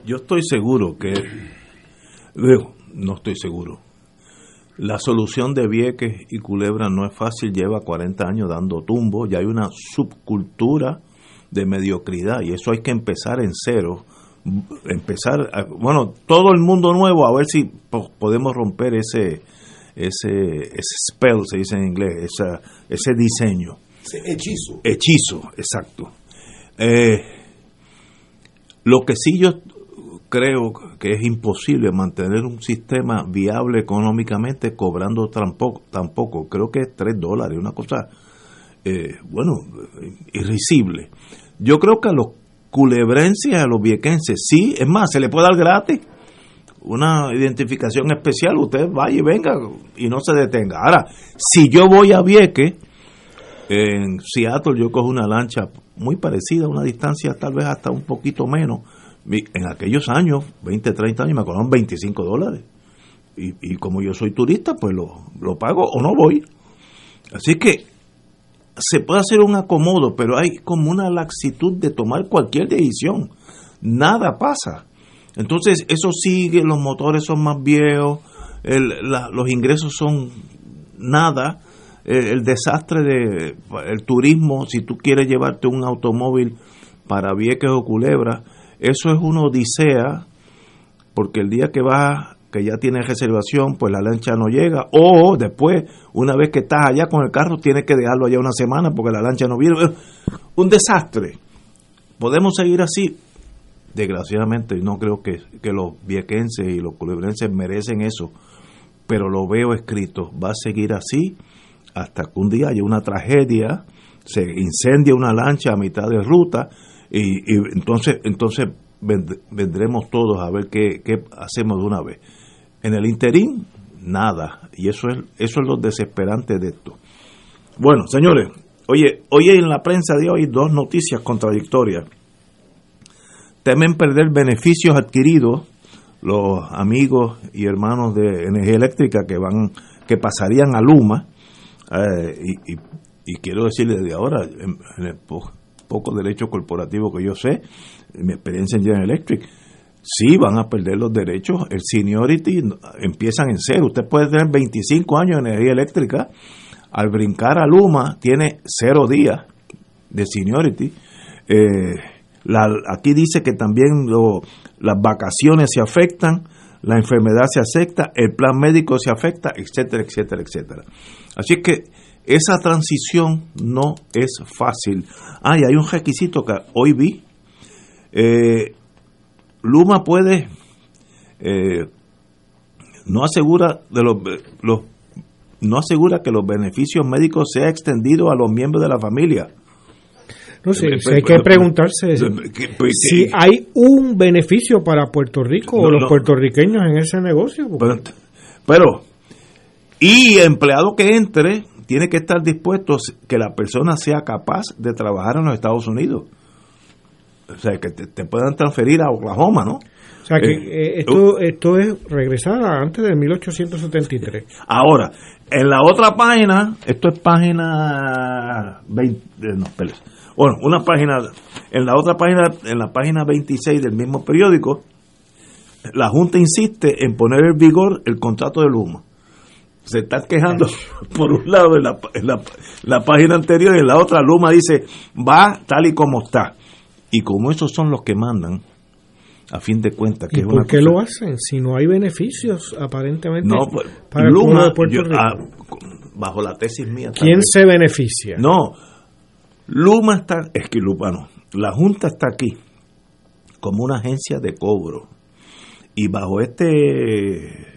Yo estoy seguro que, no estoy seguro, la solución de Vieques y Culebra no es fácil, lleva 40 años dando tumbo, ya hay una subcultura de mediocridad y eso hay que empezar en cero empezar bueno todo el mundo nuevo a ver si podemos romper ese ese ese spell se dice en inglés esa, ese diseño. Hechizo. Hechizo exacto. Eh, lo que sí yo creo que es imposible mantener un sistema viable económicamente cobrando tampoco tampoco creo que es 3 dólares una cosa eh, bueno irrisible yo creo que a los culebrenses, a los viequenses, sí, es más, se le puede dar gratis una identificación especial, usted vaya y venga y no se detenga. Ahora, si yo voy a Vieques, en Seattle yo cojo una lancha muy parecida, una distancia tal vez hasta un poquito menos. En aquellos años, 20, 30 años, me cobraron 25 dólares. Y, y como yo soy turista, pues lo, lo pago o no voy. Así que se puede hacer un acomodo, pero hay como una laxitud de tomar cualquier decisión. Nada pasa. Entonces, eso sigue, los motores son más viejos, los ingresos son nada, el, desastre de el turismo, si tú quieres llevarte un automóvil para Vieques o Culebra, eso es una odisea, porque el día que vas que ya tienes reservación, pues la lancha no llega. O después, una vez que estás allá con el carro, tienes que dejarlo allá una semana porque la lancha no viene. Un desastre. ¿Podemos seguir así? Desgraciadamente, no creo que, que los viequenses y los culebrenses merecen eso, pero lo veo escrito. Va a seguir así hasta que un día haya una tragedia, se incendia una lancha a mitad de ruta y, y entonces, entonces vendremos todos a ver qué, qué hacemos de una vez. En el interín, nada. Y eso es, eso es lo desesperante de esto. Bueno, señores, oye, hoy en la prensa de hoy dos noticias contradictorias. Temen perder beneficios adquiridos los amigos y hermanos de energía eléctrica que van que pasarían a Luma eh, y, y, quiero decirles de ahora en, el poco derecho corporativo que yo sé mi experiencia en General Electric sí van a perder los derechos. El seniority empiezan en cero. Usted puede tener 25 años de energía eléctrica. Al brincar a Luma tiene cero días de seniority. Eh, aquí dice que también las vacaciones se afectan, la enfermedad se afecta, el plan médico se afecta, etcétera, etcétera, etcétera. Así que esa transición no es fácil. Ah, y hay un requisito que hoy vi. Eh, Luma puede, eh, no asegura de los, los, no asegura que los beneficios médicos sea extendido a los miembros de la familia. No sé, hay que preguntarse pues, si hay un beneficio para Puerto Rico o los puertorriqueños en ese negocio. Pero, y empleado que entre tiene que estar dispuesto que la persona sea capaz de trabajar en los Estados Unidos o sea, que te, puedan transferir a Oklahoma, ¿no? O sea, que eh, eh, esto, esto es regresar a antes de 1873. Ahora, en la otra página, esto es página 20, eh, no, Bueno, una página, en la otra página, en la página 26 del mismo periódico, la Junta insiste en poner en vigor el contrato de Luma. Se está quejando por un lado en la, en la, la página anterior y en la otra Luma dice va tal y como está. Y como esos son los que mandan, a fin de cuentas, que ¿Y por qué lo hacen? Si no hay beneficios, aparentemente, no, pues, para Luma, de Puerto Rico. Ah, bajo la tesis mía. ¿Quién se beneficia? No, Luma está, es que Luma no, la Junta está aquí como una agencia de cobro. Y bajo este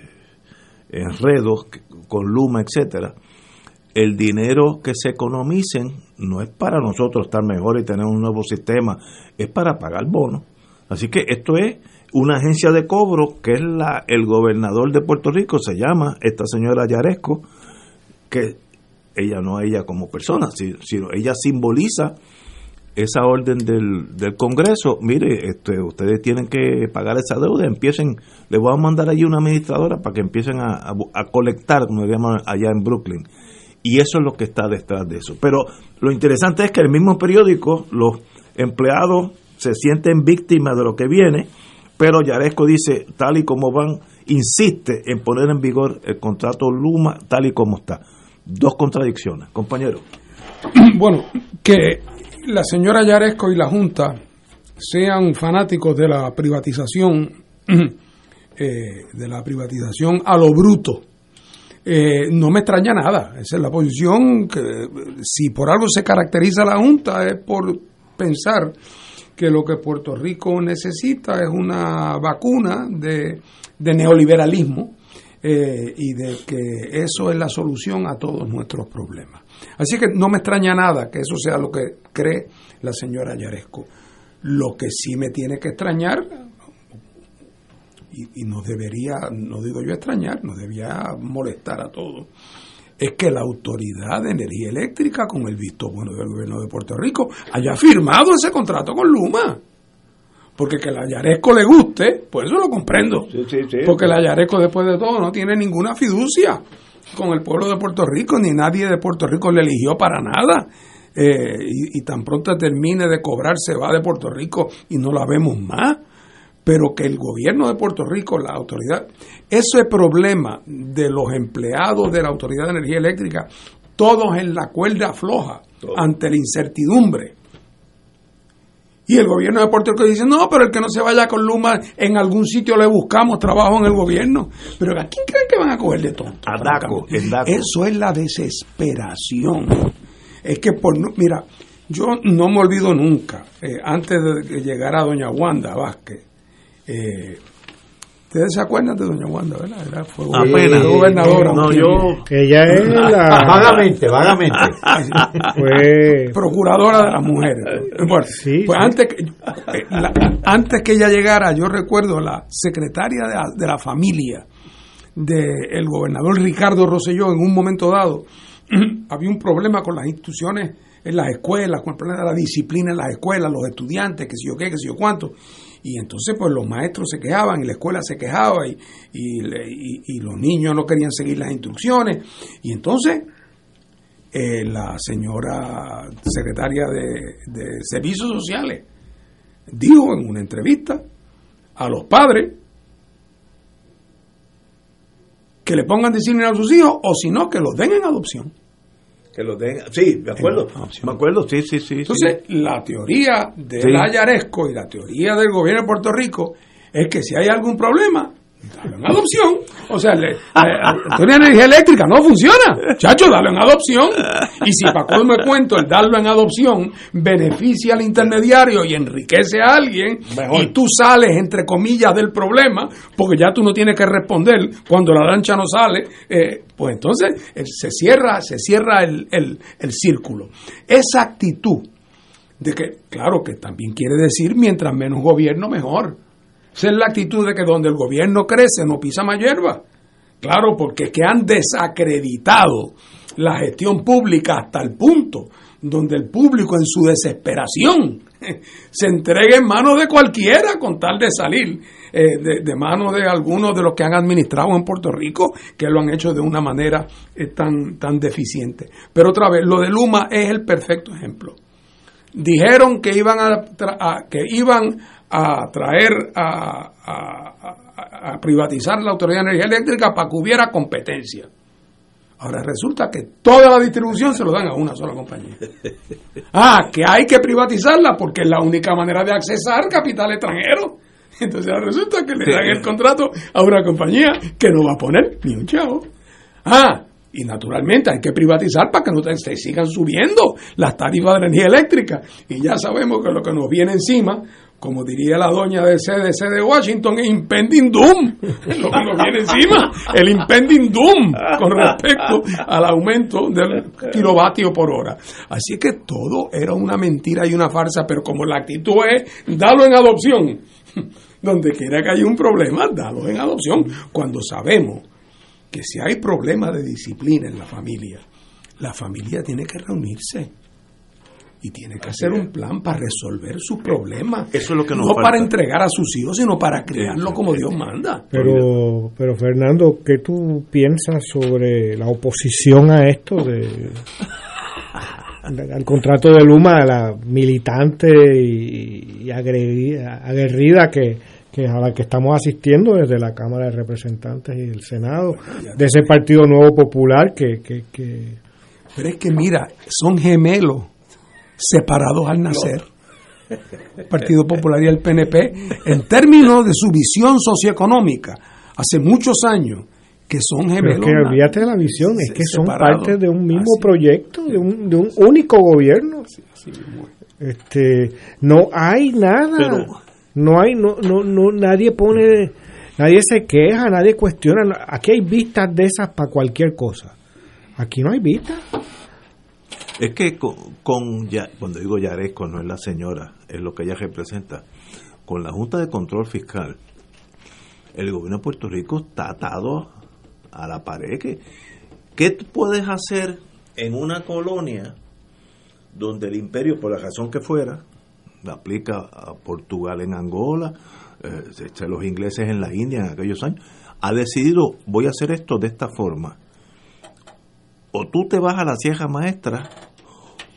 enredo con Luma, etcétera, el dinero que se economicen no es para nosotros estar mejor y tener un nuevo sistema, es para pagar bonos. Así que esto es una agencia de cobro que es la el gobernador de Puerto Rico, se llama esta señora Yaresco, que ella no ella como persona, sino ella simboliza esa orden del, del Congreso, mire, este, ustedes tienen que pagar esa deuda, empiecen, le voy a mandar allí una administradora para que empiecen a, a, colectar, como llaman allá en Brooklyn. Y eso es lo que está detrás de eso. Pero lo interesante es que el mismo periódico, los empleados se sienten víctimas de lo que viene, pero Yaresco dice, tal y como van, insiste en poner en vigor el contrato Luma tal y como está. Dos contradicciones, compañero. Bueno, que la señora Yaresco y la Junta sean fanáticos de la privatización, eh, de la privatización a lo bruto, eh, no me extraña nada. Esa es la posición que, si por algo se caracteriza la Junta, es por pensar que lo que Puerto Rico necesita es una vacuna de, neoliberalismo eh, y de que eso es la solución a todos nuestros problemas. Así que no me extraña nada que eso sea lo que cree la señora Yaresco. Lo que sí me tiene que extrañar, y, y nos debería, no digo yo extrañar, nos debía molestar a todos, es que la Autoridad de Energía Eléctrica, con el visto bueno del gobierno de Puerto Rico, haya firmado ese contrato con Luma. Porque que la Yaresco le guste, pues eso lo comprendo. Porque la Yaresco, después de todo, no tiene ninguna fiducia con el pueblo de Puerto Rico, ni nadie de Puerto Rico le eligió para nada. Eh, y, y, tan pronto termine de cobrar se va de Puerto Rico y no la vemos más. Pero que el gobierno de Puerto Rico, la autoridad, ese problema de los empleados de la Autoridad de Energía Eléctrica, todos en la cuerda floja ante la incertidumbre. Y el gobierno de Puerto Rico dice, no, pero el que no se vaya con Luma, en algún sitio le buscamos trabajo en el gobierno. Pero ¿a quién creen que van a coger de tonto? A Daco, Eso es la desesperación. Es que por mira, yo no me olvido nunca, eh, antes de que llegara doña Wanda Vázquez, eh, Ustedes se acuerdan de doña Wanda, ¿verdad? Era, fue gobernadora. No, yo. Ella es la. vagamente, vagamente. fue. Procuradora de las mujeres. Bueno, sí, pues Antes, que, eh, antes que ella llegara, yo recuerdo la secretaria de la, de la familia del gobernador Ricardo Rosselló, en un momento dado, había un problema con las instituciones en las escuelas, con el problema de la disciplina en las escuelas, los estudiantes, que si yo qué, que si yo cuánto. Y entonces pues los maestros se quejaban y la escuela se quejaba y, y, los niños no querían seguir las instrucciones. Y entonces eh, la señora secretaria de, de Servicios Sociales dijo en una entrevista a los padres que le pongan disciplina a sus hijos o si no que los den en adopción. Que los den, sí, de acuerdo, me acuerdo, sí, sí, sí. Entonces, la teoría de la Yaresco y la teoría del gobierno de Puerto Rico es que si hay algún problema, Dale en adopción. O sea, le, energía eléctrica no funciona. Chacho, dalo en adopción. Y si para colmo me cuento, el darlo en adopción beneficia al intermediario y enriquece a alguien, y tú sales, entre comillas, del problema, porque ya tú no tienes que responder cuando la lancha no sale, eh, pues entonces eh, se cierra, se cierra el, el, el círculo. Esa actitud de que, claro que también quiere decir, mientras menos gobierno, mejor esa es la actitud de que donde el gobierno crece no pisa más hierba. Claro, porque es que han desacreditado la gestión pública hasta el punto donde el público en su desesperación se entrega en manos de cualquiera con tal de salir eh, de, manos de algunos de los que han administrado en Puerto Rico, que lo han hecho de una manera eh, tan, tan deficiente. Pero otra vez, lo de Luma es el perfecto ejemplo. Dijeron que iban a que iban a traer a, a, privatizar la Autoridad de Energía Eléctrica para que hubiera competencia. Ahora resulta que toda la distribución se lo dan a una sola compañía. Ah, que hay que privatizarla porque es la única manera de accesar capital extranjero. Entonces resulta que le dan el contrato a una compañía que no va a poner ni un chavo. Ah, y naturalmente hay que privatizar para que no se sigan subiendo las tarifas de energía eléctrica. Y ya sabemos que lo que nos viene encima como diría la doña de CDC de Washington, impending doom, lo que nos viene encima, el impending doom con respecto al aumento del kilovatio por hora. Así que todo era una mentira y una farsa, pero como la actitud es, dalo en adopción. Donde quiera que haya un problema, dalo en adopción. Cuando sabemos que si hay problemas de disciplina en la familia, la familia tiene que reunirse y tiene que hacer un plan para resolver sus problemas. Eso es lo que nos no falta. para entregar a sus hijos, sino para criarlo como Dios manda. Pero, pero Fernando, ¿qué tú piensas sobre la oposición a esto de al contrato de Luma, a la militante y, y agredida- aguerrida que, que a la que estamos asistiendo desde la Cámara de Representantes y el Senado, de ese Partido Nuevo Popular que, que, que Pero es que mira, son gemelos separados al nacer. El Partido Popular y el PNP, en términos de su visión socioeconómica, hace muchos años que son Pero es gemelos. que na- olvídate de la visión, es que son parte de un mismo proyecto, de un, de un único gobierno. Este, no hay nada, Pero- no hay, no, no, no, nadie pone, nadie se queja, nadie cuestiona. Aquí hay vistas de esas para cualquier cosa. Aquí no hay vistas. Es que con, con cuando digo Yaresco no es la señora, es lo que ella representa. Con la Junta de Control Fiscal, el gobierno de Puerto Rico está atado a la pared. que ¿Qué puedes hacer en una colonia donde el imperio, por la razón que fuera, la aplica a Portugal en Angola, eh, este, los ingleses en la India en aquellos años, ha decidido voy a hacer esto de esta forma. O tú te vas a la Sierra Maestra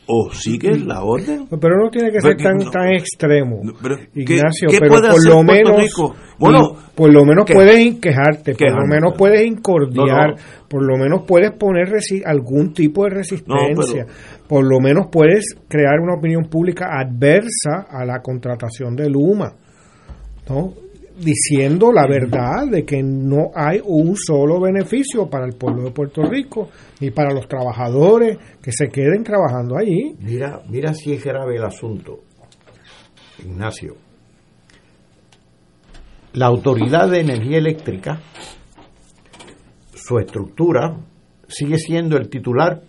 o sigues la orden. Pero no tiene que ser tan, no- tan extremo, pero, ¿qué- Ignacio, qué pero por lo menos, Rico? Bueno, por lo menos puedes quejarte, por lo menos puedes incordiar, No, por lo menos puedes poner algún tipo de resistencia, pero- por lo menos puedes crear una opinión pública adversa a la contratación de Luma, ¿no? Diciendo la verdad de que no hay un solo beneficio para el pueblo de Puerto Rico ni para los trabajadores que se queden trabajando allí. Mira, mira si es grave el asunto, Ignacio. La Autoridad de Energía Eléctrica, su estructura sigue siendo el titular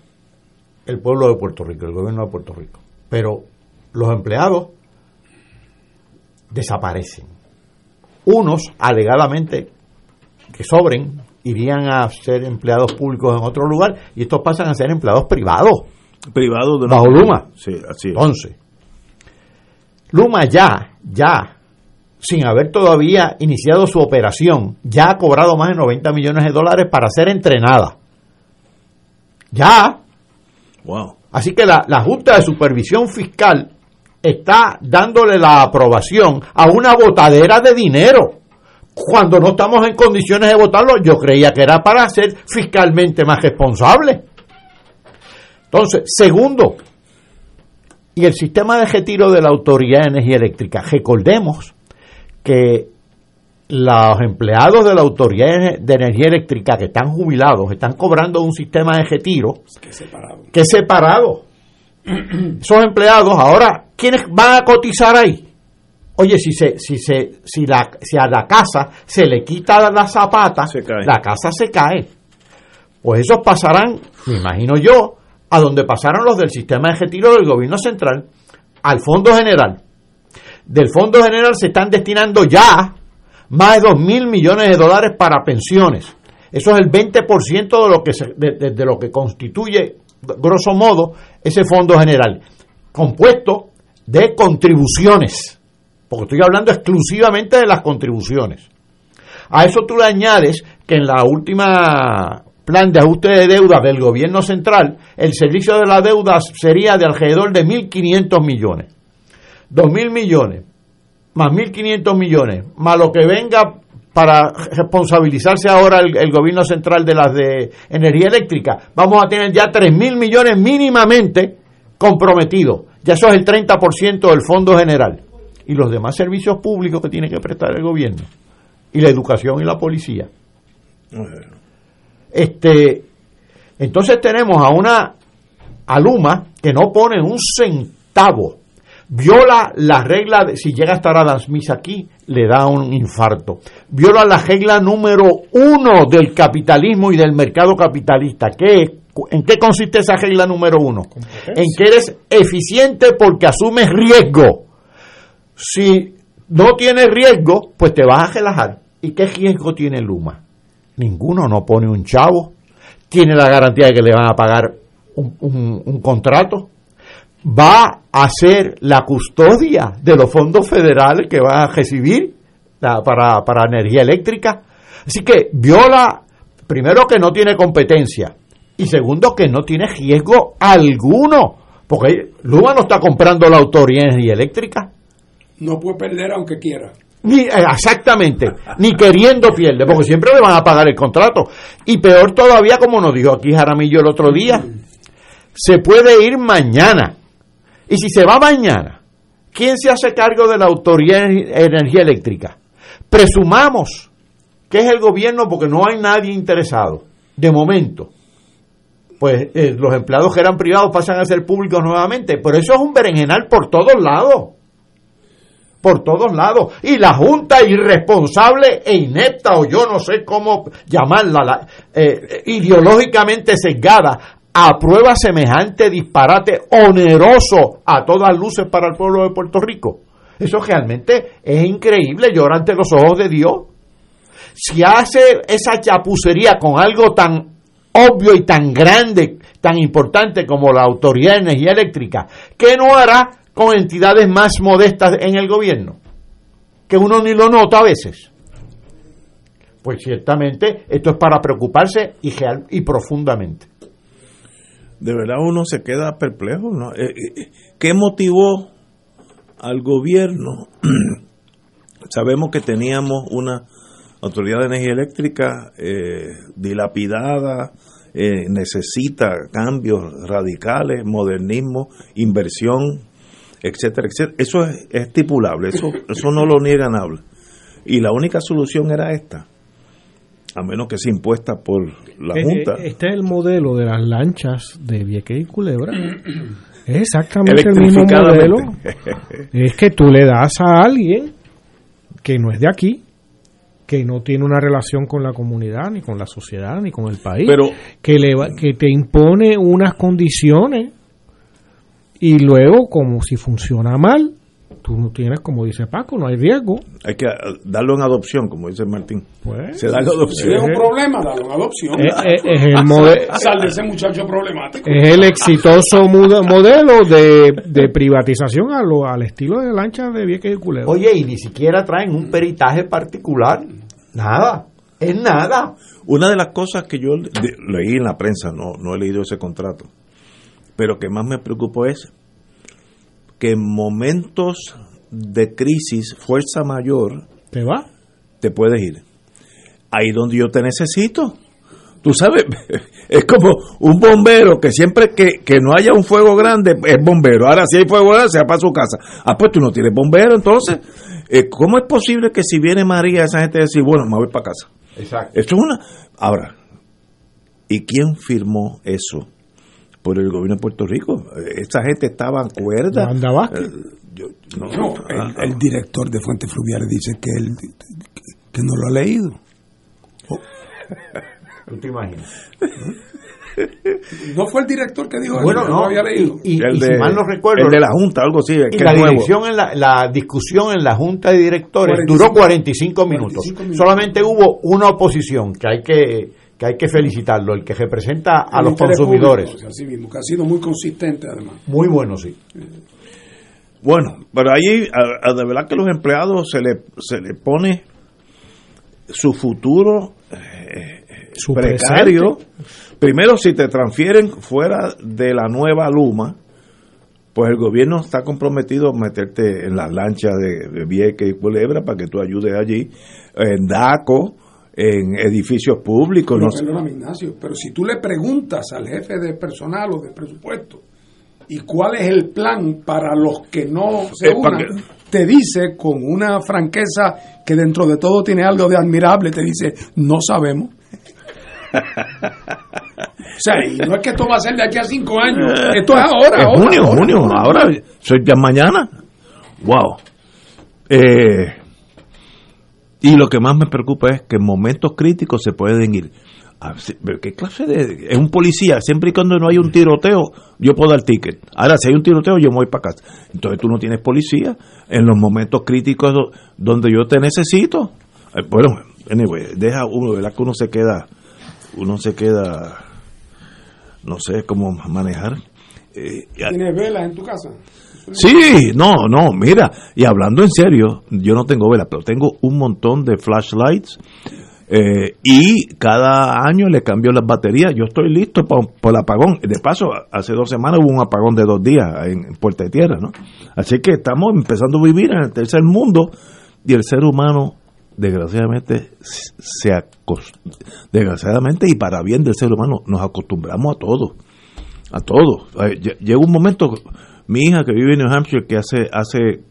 el pueblo de Puerto Rico, el gobierno de Puerto Rico. Pero los empleados desaparecen. Unos, alegadamente, que sobren, irían a ser empleados públicos en otro lugar y estos pasan a ser empleados privados. Privado de Bajo Luma. Sí, así es. Entonces, Luma ya, ya, sin haber todavía iniciado su operación, ya ha cobrado más de 90 millones de dólares para ser entrenada. Ya. Wow. Así que la, la Junta de Supervisión Fiscal está dándole la aprobación a una botadera de dinero. Cuando no estamos en condiciones de votarlo, yo creía que era para ser fiscalmente más responsable. Entonces, segundo, y el sistema de retiro de la Autoridad de Energía Eléctrica. Recordemos que los empleados de la Autoridad de Energía Eléctrica que están jubilados están cobrando un sistema de retiro Que separado. que es separado. Esos empleados ahora, ¿quiénes van a cotizar ahí? Oye, si se, si se, si la, si a la casa se le quita la zapata, la casa se cae. Pues esos pasarán, me imagino yo, a donde pasaron los del sistema de retiro del gobierno central, al Fondo General. Del Fondo General se están destinando ya más de 2 mil millones de dólares para pensiones. Eso es el 20% de lo que, se- de, de- de lo que constituye, grosso modo, ese Fondo General, compuesto de contribuciones, porque estoy hablando exclusivamente de las contribuciones. A eso tú le añades que en la última plan de ajuste de deuda del gobierno central, el servicio de la deuda sería de alrededor de 1.500 millones. 2.000 millones, más 1.500 millones, más lo que venga para responsabilizarse ahora el, el gobierno central de las de energía eléctrica, vamos a tener ya 3.000 millones mínimamente comprometidos. Ya eso es el 30% del fondo general. Y los demás servicios públicos que tiene que prestar el gobierno. Y la educación y la policía. Este, entonces tenemos a una Aluma que no pone un centavo. Viola la regla, de, si llega a estar Adam Smith aquí, le da un infarto. Viola la regla número uno del capitalismo y del mercado capitalista. ¿Qué, ¿En qué consiste esa regla número uno? En que eres eficiente porque asumes riesgo. Si no tienes riesgo, pues te vas a relajar. ¿Y qué riesgo tiene Luma? Ninguno no pone un chavo. Tiene la garantía de que le van a pagar un, un- un contrato. Va a ser la custodia de los fondos federales que va a recibir para, para energía eléctrica. Así que viola, primero que no tiene competencia y segundo que no tiene riesgo alguno, porque Luma no está comprando la autoridad de energía eléctrica. No puede perder aunque quiera. Ni, eh, exactamente, ni queriendo pierde, porque siempre le van a pagar el contrato. Y peor todavía, como nos dijo aquí Jaramillo el otro día, se puede ir mañana. Y si se va mañana, ¿quién se hace cargo de la autoridad de energía eléctrica? Presumamos que es el gobierno porque no hay nadie interesado, de momento. Pues eh, los empleados que eran privados pasan a ser públicos nuevamente, pero eso es un berenjenal por todos lados por todos lados. Y la Junta irresponsable e inepta, o yo no sé cómo llamarla, eh, ideológicamente sesgada, aprueba semejante disparate oneroso a todas luces para el pueblo de Puerto Rico. Eso realmente es increíble, llora ante los ojos de Dios. Si hace esa chapucería con algo tan obvio y tan grande, tan importante como la Autoridad de Energía Eléctrica, ¿qué no hará con entidades más modestas en el gobierno, que uno ni lo nota a veces. Pues ciertamente esto es para preocuparse y, y profundamente. De verdad uno se queda perplejo. ¿no? Eh, eh, ¿Qué motivó al gobierno? Sabemos que teníamos una autoridad de energía eléctrica eh, dilapidada, necesita cambios radicales, modernismo, inversión etcétera, etcétera. Eso es estipulable, eso, eso no lo niega nadie. Y la única solución era esta, a menos que sea impuesta por la eh, Junta. Eh, este es el modelo de las lanchas de Vieques y Culebra. Es exactamente el mismo modelo. es que tú le das a alguien que no es de aquí, que no tiene una relación con la comunidad, ni con la sociedad, ni con el país, Pero, que, le que te impone unas condiciones y luego, como si funciona mal, tú no tienes, como dice Paco, no hay riesgo. Hay que uh, darlo en adopción, como dice Martín. Pues, Se da en adopción. Si es un problema, dalo en adopción. Es, es- es el mode- Sal de ese muchacho problemático. es el exitoso modelo de, de privatización a lo- al estilo de lancha de Vieques y Culebra. Oye, y ni siquiera traen un peritaje particular. Nada. Es nada. Una de las cosas que yo leí en la prensa, no, no he leído ese contrato, pero que más me preocupó es que en momentos de crisis, fuerza mayor, ¿Te va? te puedes ir. Ahí donde yo te necesito. Tú sabes, es como un bombero que siempre que, que no haya un fuego grande es bombero. Ahora si hay fuego grande se va para su casa. Ah, pues tú no tienes bombero, entonces, eh, ¿cómo es posible que si viene María esa gente decir, bueno, me voy para casa? Exacto. Esto es una... Ahora, ¿y quién firmó eso? Por el gobierno de Puerto Rico. Esa gente estaba en cuerda. Vázquez. Eh, yo- no, No, el, el director de Fuentes Fluviales dice que él que no lo ha leído. ¿Tú te imaginas? No fue el director que dijo Bueno, eso, no. lo había leído. Y, el y de- si mal no recuerdo, El de la Junta, algo así. y que la dirección en la, la discusión en la junta de directores 45 duró 45 minutos. 45 minutos. Solamente hubo una oposición que hay que que hay que felicitarlo, el que representa a El los consumidores. público, así mismo, que ha sido muy consistente además. Muy bueno, sí. Bueno, pero ahí a- a de verdad que los empleados se le, se le pone su futuro eh, Su precario. Primero, si te transfieren fuera de la nueva Luma, pues el gobierno está comprometido a meterte en las lanchas de, de Vieques y Culebra para que tú ayudes allí, en DACO, en edificios públicos. No perdóname, Ignacio, pero si tú le preguntas al jefe de personal o de presupuesto y cuál es el plan para los que no se Eh, unan, te dice con una franqueza que dentro de todo tiene algo de admirable, te dice, no sabemos. o sea, y no es que esto va a ser de aquí a cinco años, esto es ahora. Junio, ahora, junio, ahora. ahora, soy ya mañana. Wow. Eh, y lo que más me preocupa es que en momentos críticos se pueden ir. ¿Qué clase de.? Es un policía, siempre y cuando no hay un tiroteo, yo puedo dar ticket. Ahora, si hay un tiroteo, yo me voy para casa. Entonces tú no tienes policía en los momentos críticos do- donde yo te necesito. Eh, Bueno, anyway, deja uno, ¿verdad? Que uno se queda. Uno se queda. No sé cómo manejar. eh, ¿Tienes velas en tu casa? Sí, no, no, mira, y hablando en serio, yo no tengo velas, pero tengo un montón de flashlights eh, y cada año le cambio las baterías. Yo estoy listo para el apagón. De paso, hace dos semanas hubo un apagón de dos días en Puerta de Tierra, ¿no? Así que estamos empezando a vivir en el tercer mundo y el ser humano desgraciadamente se desgraciadamente y para bien del ser humano nos acostumbramos a todo a todo llega un momento mi hija que vive en New Hampshire que hace hace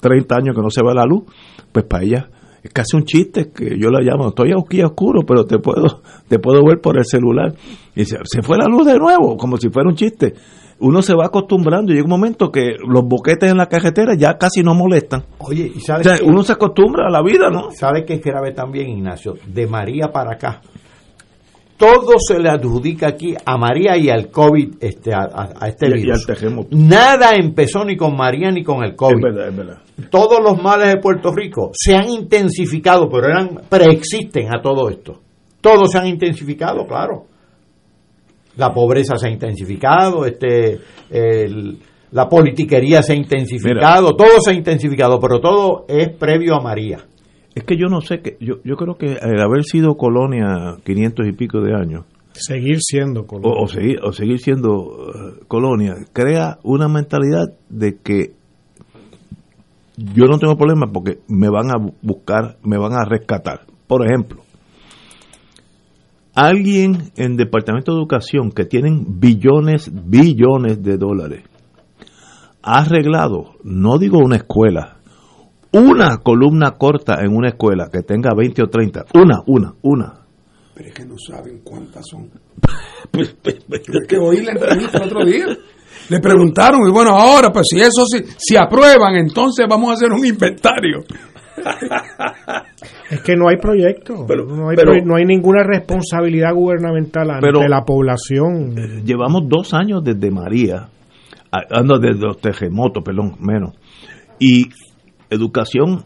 30 años que no se va la luz pues para ella es casi un chiste que yo la llamo, estoy aquí oscuro, pero te puedo, te puedo ver por el celular. Y se, se fue la luz de nuevo, como si fuera un chiste. Uno se va acostumbrando y llega un momento que los boquetes en la carretera ya casi no molestan. Oye, y sabes uno se acostumbra a la vida, ¿no? ¿Sabe qué es grave también, Ignacio? De María para acá todo se le adjudica aquí a María y al COVID, este, a, este virus. Nada empezó ni con María ni con el COVID. Es verdad, es verdad. Todos los males de Puerto Rico se han intensificado, pero eran preexisten a todo esto. Todos se han intensificado, claro. La pobreza se ha intensificado, este, la politiquería se ha intensificado, todo se ha intensificado, pero todo es previo a María. Es que yo no sé, que yo, yo creo que el haber sido colonia 500 y pico de años, seguir siendo colonia. O, seguir, o seguir siendo uh, colonia, crea una mentalidad de que yo no tengo problema porque me van a buscar, me van a rescatar. Por ejemplo, alguien en Departamento de Educación que tienen billones, billones de dólares, ha arreglado, no digo una escuela, una columna corta en una escuela que tenga 20 o 30, una, una, una. Pero es que no saben cuántas son. es que oí la entrevista el otro día. Le preguntaron, y bueno, ahora, pues si eso sí, si aprueban, entonces vamos a hacer un inventario. Es que no hay proyecto, no, hay no, hay ninguna responsabilidad gubernamental ante la población. Eh, llevamos dos años desde María, ando desde los terremotos, perdón, menos. Y educación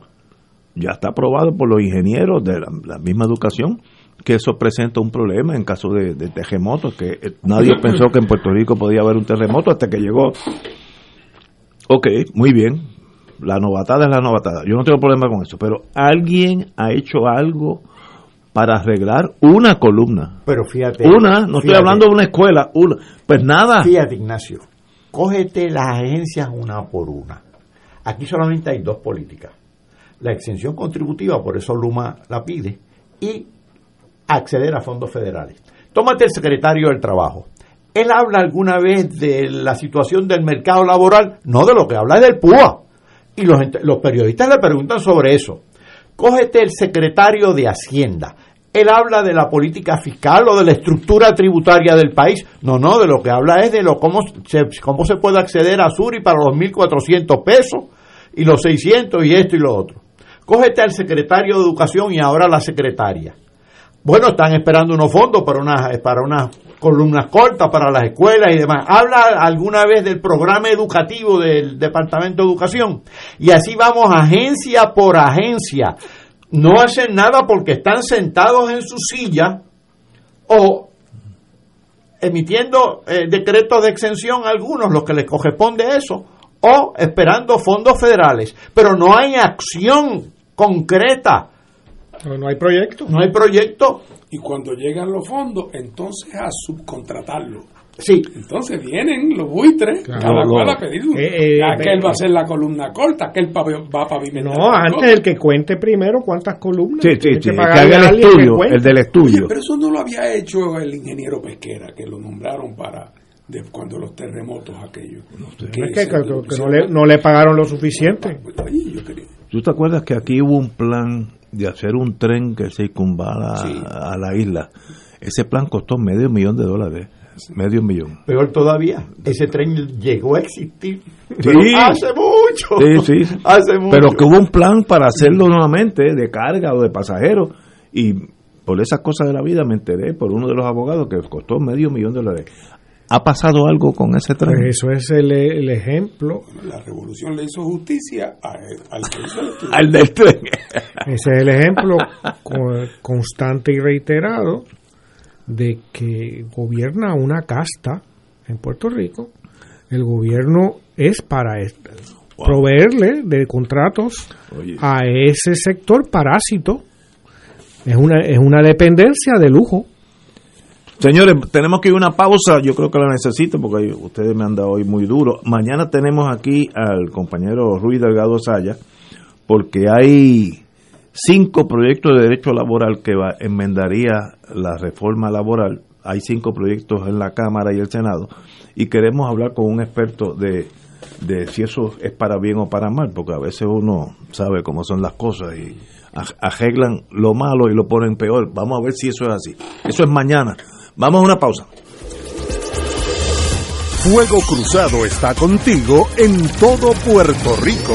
ya está aprobado por los ingenieros de la, misma educación que eso presenta un problema en caso de, terremotos, que eh, nadie pensó que en Puerto Rico podía haber un terremoto hasta que llegó. Ok, muy bien, la novatada es la novatada, yo no tengo problema con eso, pero alguien ha hecho algo para arreglar una columna. Pero fíjate. Una, no estoy hablando de una escuela, una. Pues nada. Fíjate, Ignacio, cógete las agencias una por una Aquí solamente hay dos políticas. La exención contributiva, por eso Luma la pide, y acceder a fondos federales. Tómate el secretario del Trabajo. ¿Él habla alguna vez de la situación del mercado laboral? No, de lo que habla es del PUA. Y los, periodistas le preguntan sobre eso. Cógete el secretario de Hacienda. Él habla de la política fiscal o de la estructura tributaria del país. No, no, de lo que habla es de lo cómo se, cómo se puede acceder a Suri para los 1.400 pesos y los 600 y esto y lo otro. Cógete al secretario de Educación y ahora la secretaria. Bueno, están esperando unos fondos para unas, para unas columnas cortas para las escuelas y demás. Habla alguna vez del programa educativo del Departamento de Educación. Y así vamos agencia por agencia. No hacen nada porque están sentados en su silla o emitiendo eh, decretos de exención a algunos, los que les corresponde eso, o esperando fondos federales, pero no hay acción concreta. No, hay proyecto. No hay proyecto. Y cuando llegan los fondos, entonces a subcontratarlo. Sí. Entonces vienen los buitres, cada cual a pedir eh, eh, aquel va a ser la columna corta, aquel va a pavimentar. No, antes el que cuente primero cuántas columnas. Sí, sí, sí, que, haga el estudio, el del estudio. pero eso no lo había hecho el ingeniero Pesquera, que lo nombraron para de cuando los terremotos aquellos. no, le, pagaron lo suficiente. ¿Tú te acuerdas que aquí hubo un plan de hacer un tren que circunvala a la isla? Ese plan costó medio millón de dólares. Medio millón. Peor todavía, ese tren llegó a existir. hace mucho. Sí, sí. Hace mucho. Pero que hubo un plan para hacerlo nuevamente de carga o de pasajeros. Y por esas cosas de la vida me enteré por uno de los abogados que costó medio millón de dólares. ¿Ha pasado algo con ese tren? Pues eso es el, ejemplo. La revolución le hizo justicia al que hizo el al del tren. Ese es el ejemplo constante y reiterado de que gobierna una casta en Puerto Rico El gobierno es para esto, proveerle de contratos a ese sector parásito. Es una, es una dependencia de lujo. Señores, tenemos que ir una pausa. Yo creo que la necesito porque ustedes me han dado hoy muy duro. Mañana tenemos aquí al compañero Ruiz Delgado Saya porque hay cinco proyectos de derecho laboral que va, enmendaría la reforma laboral. Hay cinco proyectos en la Cámara y el Senado y queremos hablar con un experto de, de si eso es para bien o para mal, porque a veces uno sabe cómo son las cosas y arreglan lo malo y lo ponen peor. Vamos a ver si eso es así. Eso es mañana. Vamos a una pausa. Fuego Cruzado está contigo en todo Puerto Rico.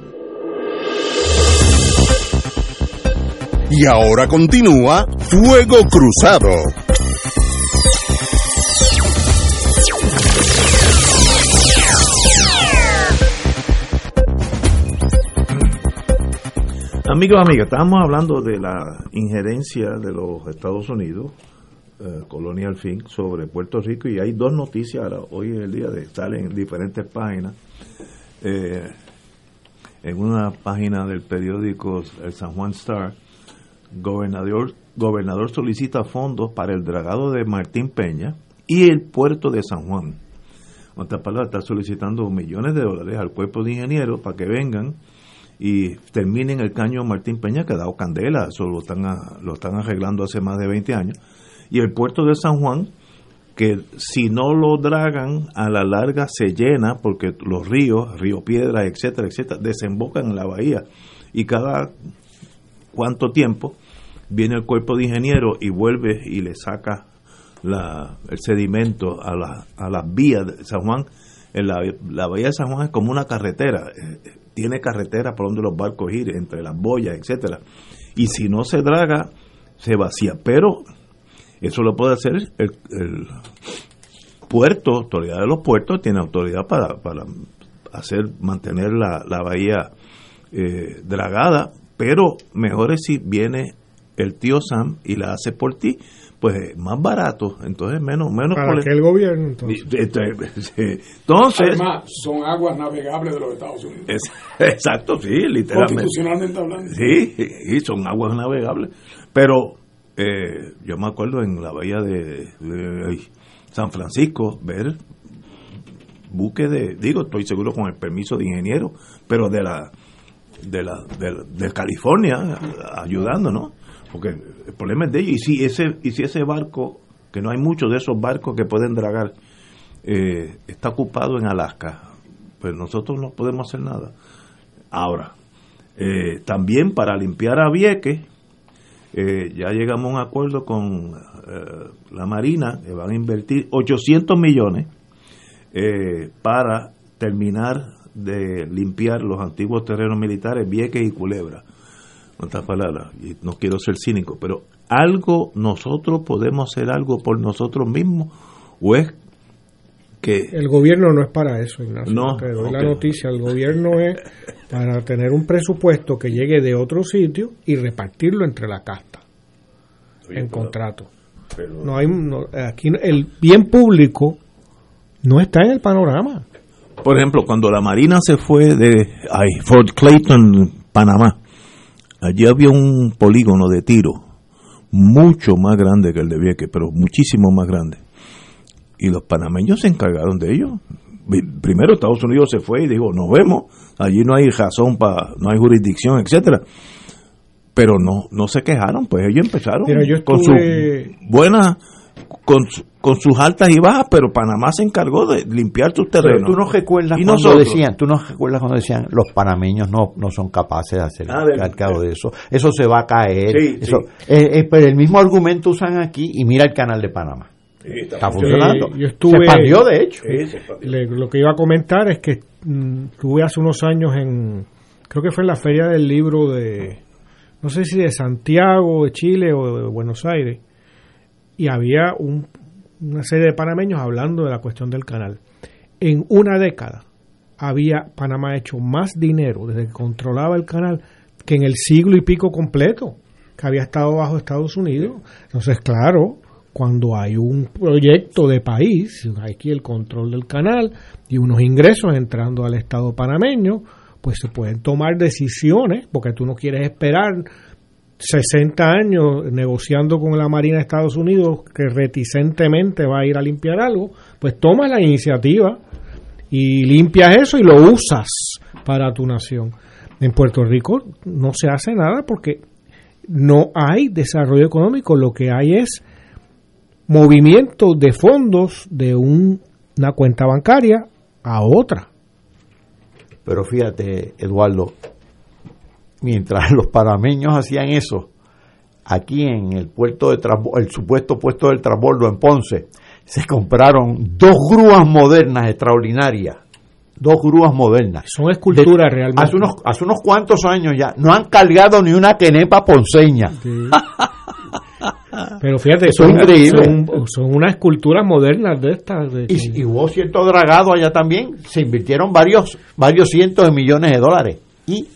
Y ahora continúa Fuego Cruzado. Amigos, amigas, estábamos hablando de la injerencia de los Estados Unidos, eh, Colonial Fin, sobre Puerto Rico y hay dos noticias ahora, hoy es el día de salen en diferentes páginas. Eh, en una página del periódico El San Juan Star, gobernador, gobernador solicita fondos para el dragado de Martín Peña y el puerto de San Juan. Otras palabras, está solicitando millones de dólares al cuerpo de ingenieros para que vengan y terminen el caño Martín Peña, que ha dado candela, eso lo están, lo están arreglando hace más de 20 años. Y el puerto de San Juan, que si no lo dragan, a la larga se llena, porque los ríos, Río Piedra, etcétera, etcétera, desembocan en la bahía. Y cada cuánto tiempo viene el cuerpo de ingenieros y vuelve y le saca la, el sedimento a, la, a las vías de San Juan. La, la bahía de San Juan es como una carretera, eh, tiene carretera por donde los barcos ir, entre las boyas, etcétera. Y si no se draga, se vacía. Pero eso lo puede hacer el, el puerto, autoridad de los puertos, tiene autoridad para, para hacer, mantener la, la bahía eh, dragada, pero mejor es si viene el tío Sam y la hace por ti, pues más barato, entonces menos menos para que el gobierno entonces. entonces Además, son aguas navegables de los Estados Unidos. exacto, sí, literalmente. Constitucionalmente hablando. Sí, sí, son aguas navegables, pero eh, yo me acuerdo en la bahía de, de San Francisco ver buques de, digo, estoy seguro con el permiso de ingeniero, pero de la de la de, de California ayudando, ¿no? Porque el problema es de ellos. Y si ese, y si ese barco, que no hay muchos de esos barcos que pueden dragar, eh, está ocupado en Alaska, pues nosotros no podemos hacer nada. Ahora, eh, también para limpiar a Vieques, eh, ya llegamos a un acuerdo con la Marina, que van a invertir 800 millones para terminar de limpiar los antiguos terrenos militares, Vieques y Culebra. Otras palabras, y no quiero ser cínico, pero algo nosotros podemos hacer algo por nosotros mismos o es que el gobierno no es para eso, Ignacio. No, te doy la noticia. El gobierno es para tener un presupuesto que llegue de otro sitio y repartirlo entre la casta en contrato. no hay, no- aquí el bien público no está en el panorama. Por ejemplo, cuando la Marina se fue de ay, Fort Clayton, Panamá, allí había un polígono de tiro mucho más grande que el de Vieques, pero muchísimo más grande. Y los panameños se encargaron de ello. Primero Estados Unidos se fue y dijo, nos vemos, allí no hay razón para, no hay jurisdicción, etcétera. Pero no, no se quejaron, pues ellos empezaron yo con su estuve- buena, con, su- con sus altas y bajas, pero Panamá se encargó de limpiar sus Pero terrenos. tú no recuerdas Y cuando nosotros. decían, tú no recuerdas cuando decían los panameños no, no son capaces de hacer Ah, de- cargo de eso, eso se va a caer, Sí, eso, sí. eh, eh, pero el mismo argumento usan aquí y mira el canal de Panamá. está funcionando. Yo estuve, se expandió de hecho. Le- lo que iba a comentar es que mm, estuve hace unos años en, creo que fue en la feria del libro de, no sé si de Santiago, de Chile o de Buenos Aires, y había un- una serie de panameños hablando de la cuestión del canal. En una década había Panamá hecho más dinero desde que controlaba el canal que en el siglo y pico completo que había estado bajo Estados Unidos. Entonces, claro, cuando hay un proyecto de país, hay aquí el control del canal y unos ingresos entrando al Estado panameño, pues se pueden tomar decisiones, porque tú no quieres esperar 60 años negociando con la Marina de Estados Unidos que reticentemente va a ir a limpiar algo, pues tomas la iniciativa y limpias eso y lo usas para tu nación. En Puerto Rico no se hace nada porque no hay desarrollo económico, lo que hay es movimiento de fondos de un- una cuenta bancaria a otra. Pero fíjate, Eduardo, mientras los panameños hacían eso, aquí en el puerto de el supuesto puesto del transbordo en Ponce, se compraron dos grúas modernas extraordinarias. Dos grúas modernas. Son esculturas realmente. Hace unos, hace unos cuantos años ya. No han cargado ni una quenepa ponceña. Pero fíjate, Eso es son, increíble. son, son unas esculturas modernas de estas. de- Y, y hubo cierto dragado allá también. Se invirtieron varios, varios cientos de millones de dólares. ¿Y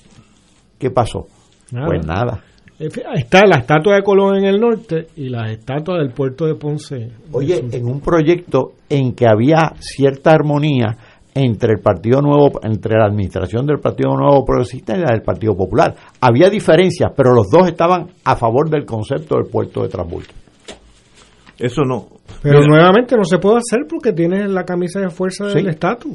qué pasó? Nada. Pues nada. Está la estatua de Colón en el norte y las estatuas del puerto de Ponce. Oye, en un proyecto en que había cierta armonía entre el Partido Nuevo, entre la administración del Partido Nuevo Progresista y la del Partido Popular. Había diferencias, pero los dos estaban a favor del concepto del puerto de transbordo. Eso no. Pero Mira, nuevamente no se puede hacer porque tiene la camisa de fuerza del Sí. estatus.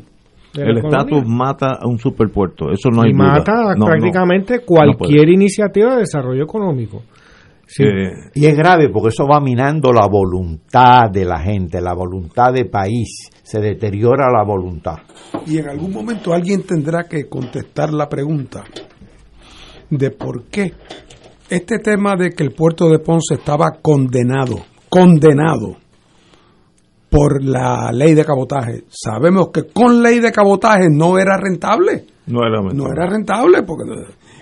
El estatus mata a un superpuerto. Eso no hay y duda. mata No, no. prácticamente no cualquier iniciativa de desarrollo económico. Sí. Eh, Y es grave porque eso va minando la voluntad de la gente, la voluntad de país. Se deteriora la voluntad. Y en algún momento alguien tendrá que contestar la pregunta de por qué este tema de que el puerto de Ponce estaba condenado, condenado por la ley de cabotaje. Sabemos que con ley de cabotaje no era rentable. no era No era rentable porque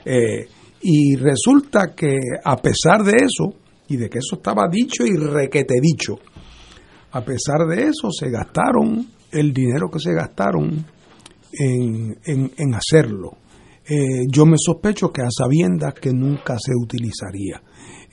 eh, y resulta que a pesar de eso y de que eso estaba dicho y requete dicho, a pesar de eso se gastaron el dinero que se gastaron en, en- en hacerlo. Eh, yo me sospecho que a sabiendas que nunca se utilizaría.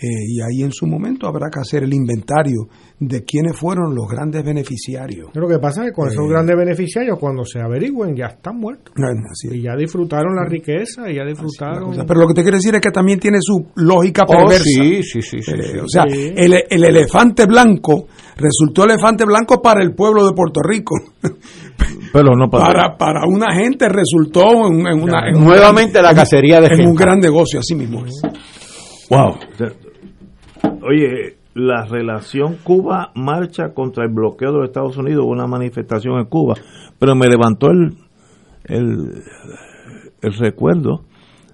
Eh, y ahí en su momento habrá que hacer el inventario de quiénes fueron los grandes beneficiarios. Lo que pasa es que con esos Eh. grandes beneficiarios, cuando se averigüen, ya están muertos. Así es. Y ya disfrutaron la riqueza, y ya disfrutaron. Pero lo que te quiero decir es que también tiene su lógica Oh, perversa. sí, sí, sí, sí, Eh, sí. o sea, Sí. el, el elefante blanco resultó elefante blanco para el pueblo de Puerto Rico. Pero no para. Para, para una gente resultó en, en una, en un Nuevamente la cacería de en un gente. gran negocio, así mismo. Wow. Oye, la relación Cuba-marcha contra el bloqueo de los Estados Unidos, hubo una manifestación en Cuba, pero me levantó el, el, el recuerdo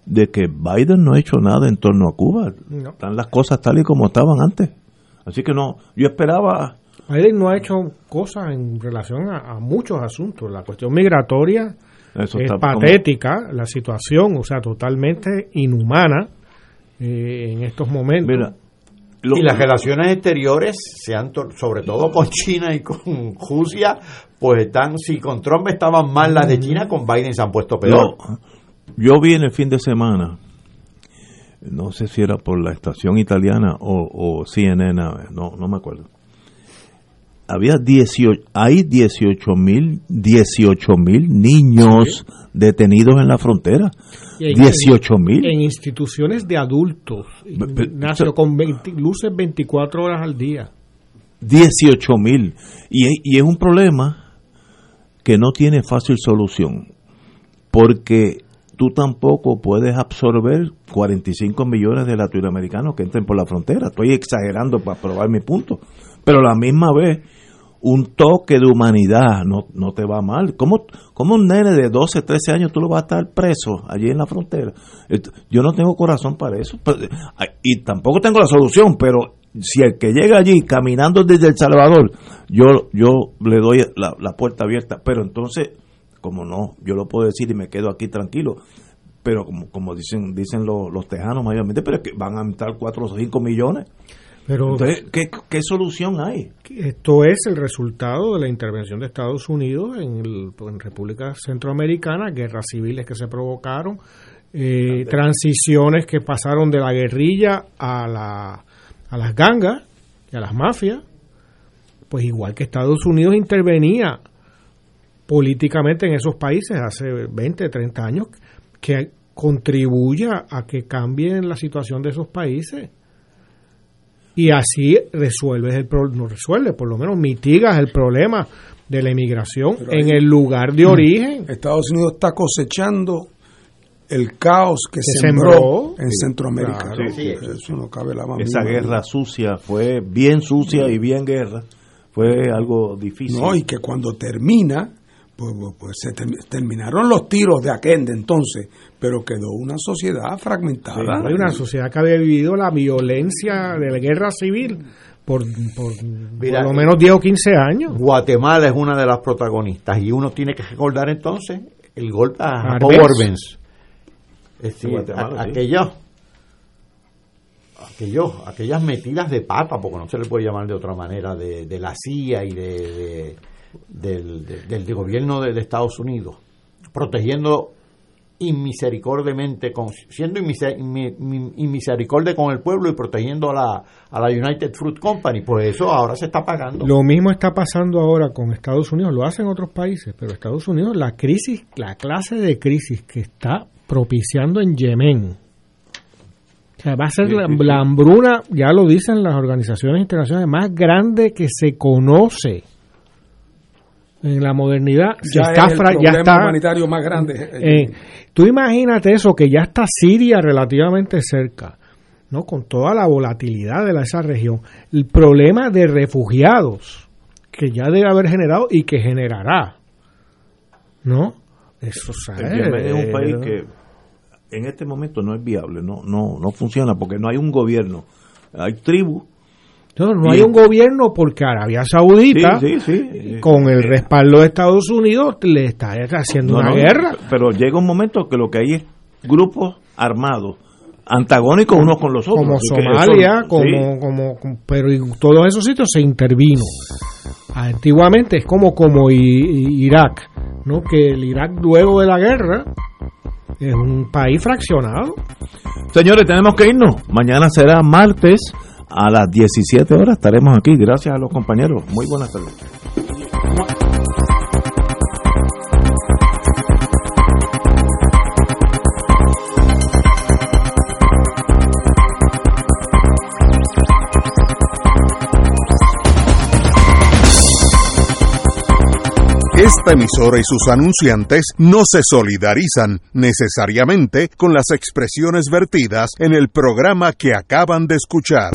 de que Biden no ha hecho nada en torno a Cuba. No. Están las cosas tal y como estaban antes. Así que no, yo esperaba Biden no ha hecho cosas en relación a, a muchos asuntos. La cuestión migratoria Eso es como- patética, la situación, o sea, totalmente inhumana eh, en estos momentos. Mira, y las relaciones exteriores, se han sobre todo con China y con Rusia, pues están, si con Trump estaban mal las de China, con Biden se han puesto peor. No, yo vi en el fin de semana, no sé si era por la estación italiana o, o CNN, no, no me acuerdo. Había 18, hay 18 mil 18 mil niños detenidos en la frontera. En- 18 mil. En instituciones de adultos, Ignacio, con 20 luces 24 horas al día. 18 mil. Y, es- y es un problema que no tiene fácil solución. Porque tú tampoco puedes absorber 45 millones de latinoamericanos que entren por la frontera. Estoy exagerando para probar mi punto. Pero a la misma vez, un toque de humanidad no, no te va mal. ¿Cómo, ¿Cómo un nene de 12, 13 años tú lo vas a estar preso allí en la frontera? Yo no tengo corazón para eso. Pero- Y tampoco tengo la solución, pero si el que llega allí caminando desde El Salvador, yo, yo le doy la, la puerta abierta. Pero entonces, como no, yo lo puedo decir y me quedo aquí tranquilo. Pero como, como dicen dicen los, los tejanos mayormente, pero es que van a entrar 4 o 5 millones. Pero Entonces, ¿qué, ¿qué solución hay? esto es el resultado de la intervención de Estados Unidos en, el- en República Centroamericana, guerras civiles que se provocaron, eh, transiciones que pasaron de la guerrilla a, la, a las gangas y a las mafias, pues igual que Estados Unidos intervenía políticamente en esos países hace 20, 30 años, que contribuya a que cambien la situación de esos países. Y así resuelves el problema, no resuelve, por lo menos mitigas el problema de la inmigración Pero en ahí- el lugar de origen. Estados Unidos está cosechando el caos que, Que sembró, sembró. en Sí. Centroamérica. Claro. ¿no? Sí. Eso no cabe la más Esa guerra sucia fue bien sucia y bien guerra. Fue algo difícil. No, y que cuando termina, pues, pues, pues se ter- terminaron los tiros de aquel de entonces, pero quedó una sociedad fragmentada. Hay una sociedad que había vivido la violencia de la guerra civil por, por, Mira, por lo menos 10 o 15 años. Guatemala es una de las protagonistas y uno tiene que recordar entonces el golpe a Arbenz. Jacobo Arbenz. Es decir, Guatemala, a- sí. aquellos, aquellos, aquellas metidas de pata, porque no se le puede llamar de otra manera, de, de la CIA y de, de- del, de- del de gobierno de, de Estados Unidos, protegiendo inmisericordiamente, con, siendo inmise- inmi- inmi- inmisericorde con el pueblo y protegiendo a la, a la United Fruit Company. Pues eso ahora se está pagando. Lo mismo está pasando ahora con Estados Unidos, lo hacen otros países, pero Estados Unidos, la crisis, la clase de crisis que está propiciando en Yemen, o sea, va a ser Sí, la, sí, sí. la hambruna, ya lo dicen las organizaciones internacionales, más grande que se conoce en la modernidad. Ya está es el ya problema está, humanitario más grande. eh, tú imagínate eso, que ya está Siria relativamente cerca, ¿no? Con toda la volatilidad de la- esa región. El problema de refugiados que ya debe haber generado y que generará, ¿no? Eso, ¿sabes? El Yemen es un país que en este momento no es viable, no, no, no funciona porque no hay un gobierno. Hay tribus. No, no hay un gobierno porque Arabia Saudita, Sí, sí, sí. con el respaldo de Estados Unidos, le está haciendo No, una no, guerra. Pero llega un momento que lo que hay es grupos armados, antagónicos unos con los otros. como Somalia, como, como, como- pero en todos esos sitios se intervino. Antiguamente es como como Irak, ¿no? Que el Irak luego de la guerra es un país fraccionado. Señores, tenemos que irnos. Mañana será martes a las 17 horas. Estaremos aquí. Gracias a los compañeros. Muy buenas tardes. Esta emisora y sus anunciantes no se solidarizan necesariamente con las expresiones vertidas en el programa que acaban de escuchar.